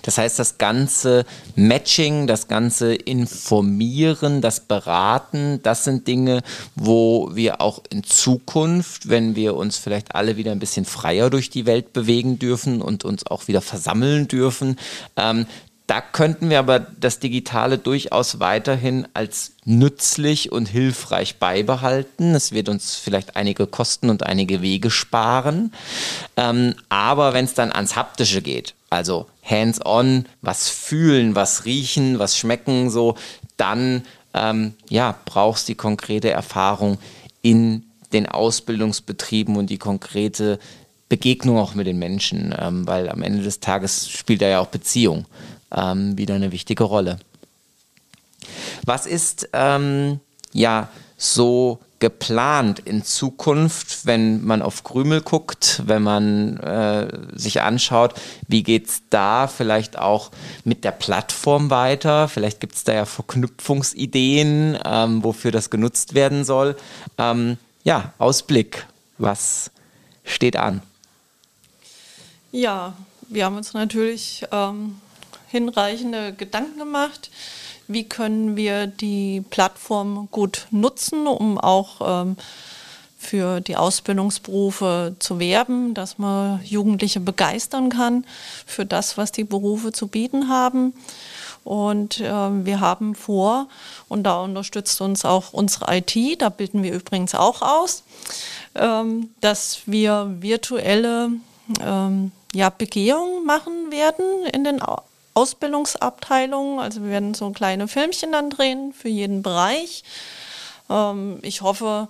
das heißt, das ganze Matching, das ganze Informieren, das Beraten, das sind Dinge, wo wir auch in Zukunft, wenn wir uns vielleicht alle wieder ein bisschen freier durch die Welt bewegen dürfen und uns auch wieder versammeln dürfen, ähm, da könnten wir aber das Digitale durchaus weiterhin als nützlich und hilfreich beibehalten. Es wird uns vielleicht einige Kosten und einige Wege sparen. Ähm, aber wenn es dann ans Haptische geht, also hands-on, was fühlen, was riechen, was schmecken, so, dann ähm, ja, brauchst die konkrete Erfahrung in den Ausbildungsbetrieben und die konkrete Begegnung auch mit den Menschen, ähm, weil am Ende des Tages spielt da ja auch Beziehung ähm, wieder eine wichtige Rolle. Was ist ähm, ja so geplant in Zukunft, wenn man auf Krümel guckt, wenn man äh, sich anschaut, wie geht es da vielleicht auch mit der Plattform weiter? Vielleicht gibt es da ja Verknüpfungsideen, ähm, wofür das genutzt werden soll. Ähm, ja, Ausblick, was steht an? Ja, wir haben uns natürlich ähm, hinreichende Gedanken gemacht wie können wir die Plattform gut nutzen, um auch ähm, für die Ausbildungsberufe zu werben, dass man Jugendliche begeistern kann für das, was die Berufe zu bieten haben. Und äh, wir haben vor, und da unterstützt uns auch unsere IT, da bilden wir übrigens auch aus, ähm, dass wir virtuelle ähm, ja, Begehungen machen werden in den Ausbildungsabteilung. Also wir werden so kleine Filmchen dann drehen für jeden Bereich. Ähm, ich hoffe,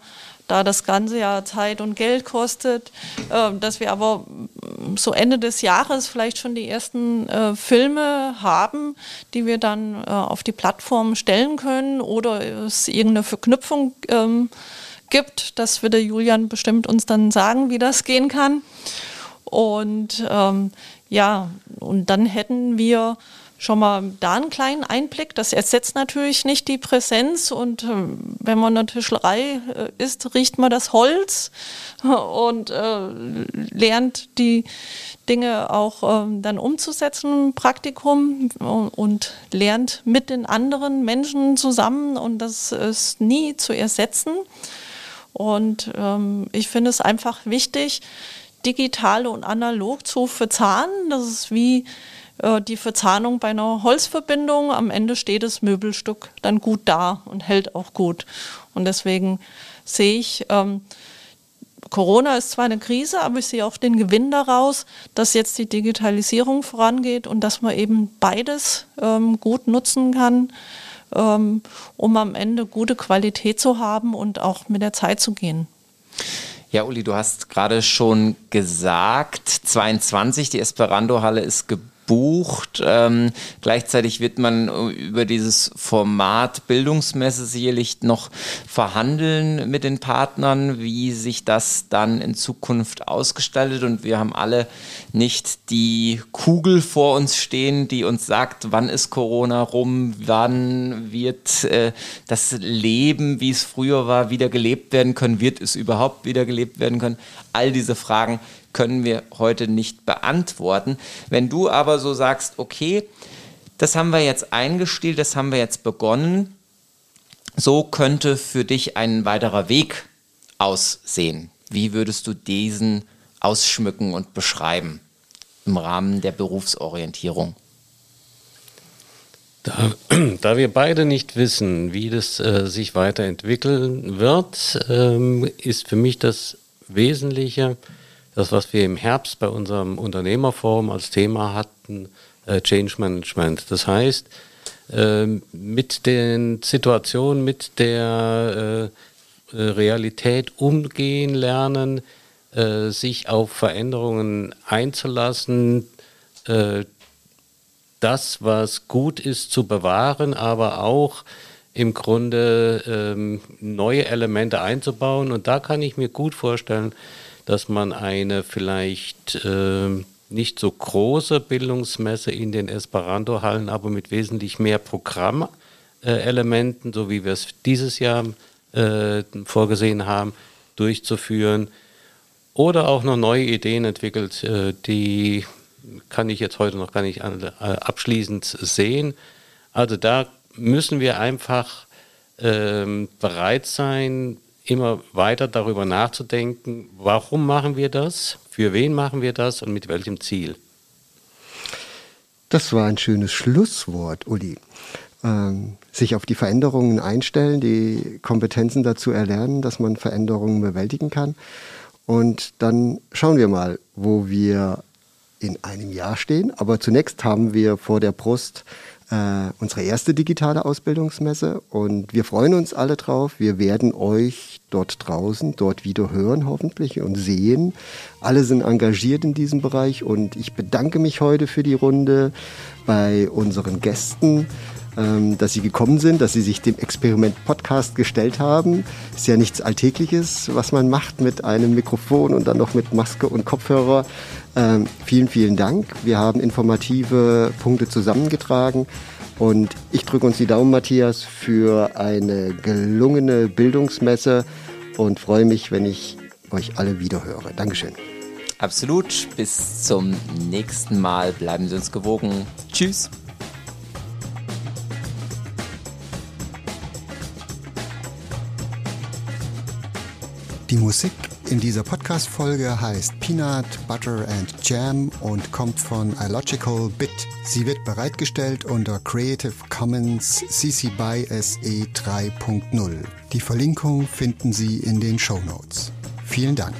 da das Ganze ja Zeit und Geld kostet, äh, dass wir aber so Ende des Jahres vielleicht schon die ersten äh, Filme haben, die wir dann äh, auf die Plattform stellen können oder es irgendeine Verknüpfung ähm, gibt. Das wird der Julian bestimmt uns dann sagen, wie das gehen kann. Und ähm, ja, und dann hätten wir schon mal da einen kleinen Einblick. Das ersetzt natürlich nicht die Präsenz und äh, wenn man in der Tischlerei äh, ist, riecht man das Holz und äh, lernt die Dinge auch ähm, dann umzusetzen im Praktikum und, lernt mit den anderen Menschen zusammen und das ist nie zu ersetzen. Und ähm, ich finde es einfach wichtig, digital und analog zu verzahnen. Das ist wie äh, die Verzahnung bei einer Holzverbindung. Am Ende steht das Möbelstück dann gut da und hält auch gut. Und deswegen sehe ich, ähm, Corona ist zwar eine Krise, aber ich sehe auch den Gewinn daraus, dass jetzt die Digitalisierung vorangeht und dass man eben beides ähm, gut nutzen kann, ähm, um am Ende gute Qualität zu haben und auch mit der Zeit zu gehen. Ja, Uli, du hast gerade schon gesagt, 22, die Esperanto-Halle ist gebucht gebucht. Ähm, gleichzeitig wird man äh, über dieses Format Bildungsmesse sicherlich noch verhandeln mit den Partnern, wie sich das dann in Zukunft ausgestaltet. Und wir haben alle nicht die Kugel vor uns stehen, die uns sagt, wann ist Corona rum, wann wird äh, das Leben, wie es früher war, wieder gelebt werden können, wird es überhaupt wieder gelebt werden können. All diese Fragen können wir heute nicht beantworten. Wenn du aber so sagst, okay, das haben wir jetzt eingestellt, das haben wir jetzt begonnen, so könnte für dich ein weiterer Weg aussehen. Wie würdest du diesen ausschmücken und beschreiben im Rahmen der Berufsorientierung? Da, da wir beide nicht wissen, wie das äh, sich weiterentwickeln wird, ähm, ist für mich das Wesentliche, das, was wir im Herbst bei unserem Unternehmerforum als Thema hatten, äh, Change Management. Das heißt, äh, mit den Situationen, mit der äh, äh Realität umgehen lernen, äh, sich auf Veränderungen einzulassen, äh, das, was gut ist, zu bewahren, aber auch im Grunde ähm, neue Elemente einzubauen. Und da kann ich mir gut vorstellen, dass man eine vielleicht äh, nicht so große Bildungsmesse in den Esperanto-Hallen, aber mit wesentlich mehr Programm äh, so wie wir es dieses Jahr äh, vorgesehen haben, durchzuführen. Oder auch noch neue Ideen entwickelt, äh, die kann ich jetzt heute noch gar nicht äh, abschließend sehen. Also da müssen wir einfach ähm, bereit sein, immer weiter darüber nachzudenken, warum machen wir das, für wen machen wir das und mit welchem Ziel. Das war ein schönes Schlusswort, Uli. Ähm, sich auf die Veränderungen einstellen, die Kompetenzen dazu erlernen, dass man Veränderungen bewältigen kann. Und dann schauen wir mal, wo wir in einem Jahr stehen. Aber zunächst haben wir vor der Brust äh, unsere erste digitale Ausbildungsmesse und wir freuen uns alle drauf. Wir werden euch dort draußen, dort wieder hören hoffentlich und sehen. Alle sind engagiert in diesem Bereich und ich bedanke mich heute für die Runde bei unseren Gästen dass Sie gekommen sind, dass Sie sich dem Experiment Podcast gestellt haben. Ist ja nichts Alltägliches, was man macht mit einem Mikrofon und dann noch mit Maske und Kopfhörer. Ähm, vielen, vielen Dank. Wir haben informative Punkte zusammengetragen. Und ich drücke uns die Daumen, Matthias, für eine gelungene Bildungsmesse und freue mich, wenn ich euch alle wieder höre. Dankeschön. Absolut. Bis zum nächsten Mal. Bleiben Sie uns gewogen. Tschüss. Die Musik in dieser Podcast-Folge heißt Peanut, Butter and Jam und kommt von iLogical Bit. Sie wird bereitgestellt unter Creative Commons CC BY SE 3.0. Die Verlinkung finden Sie in den Show Notes. Vielen Dank.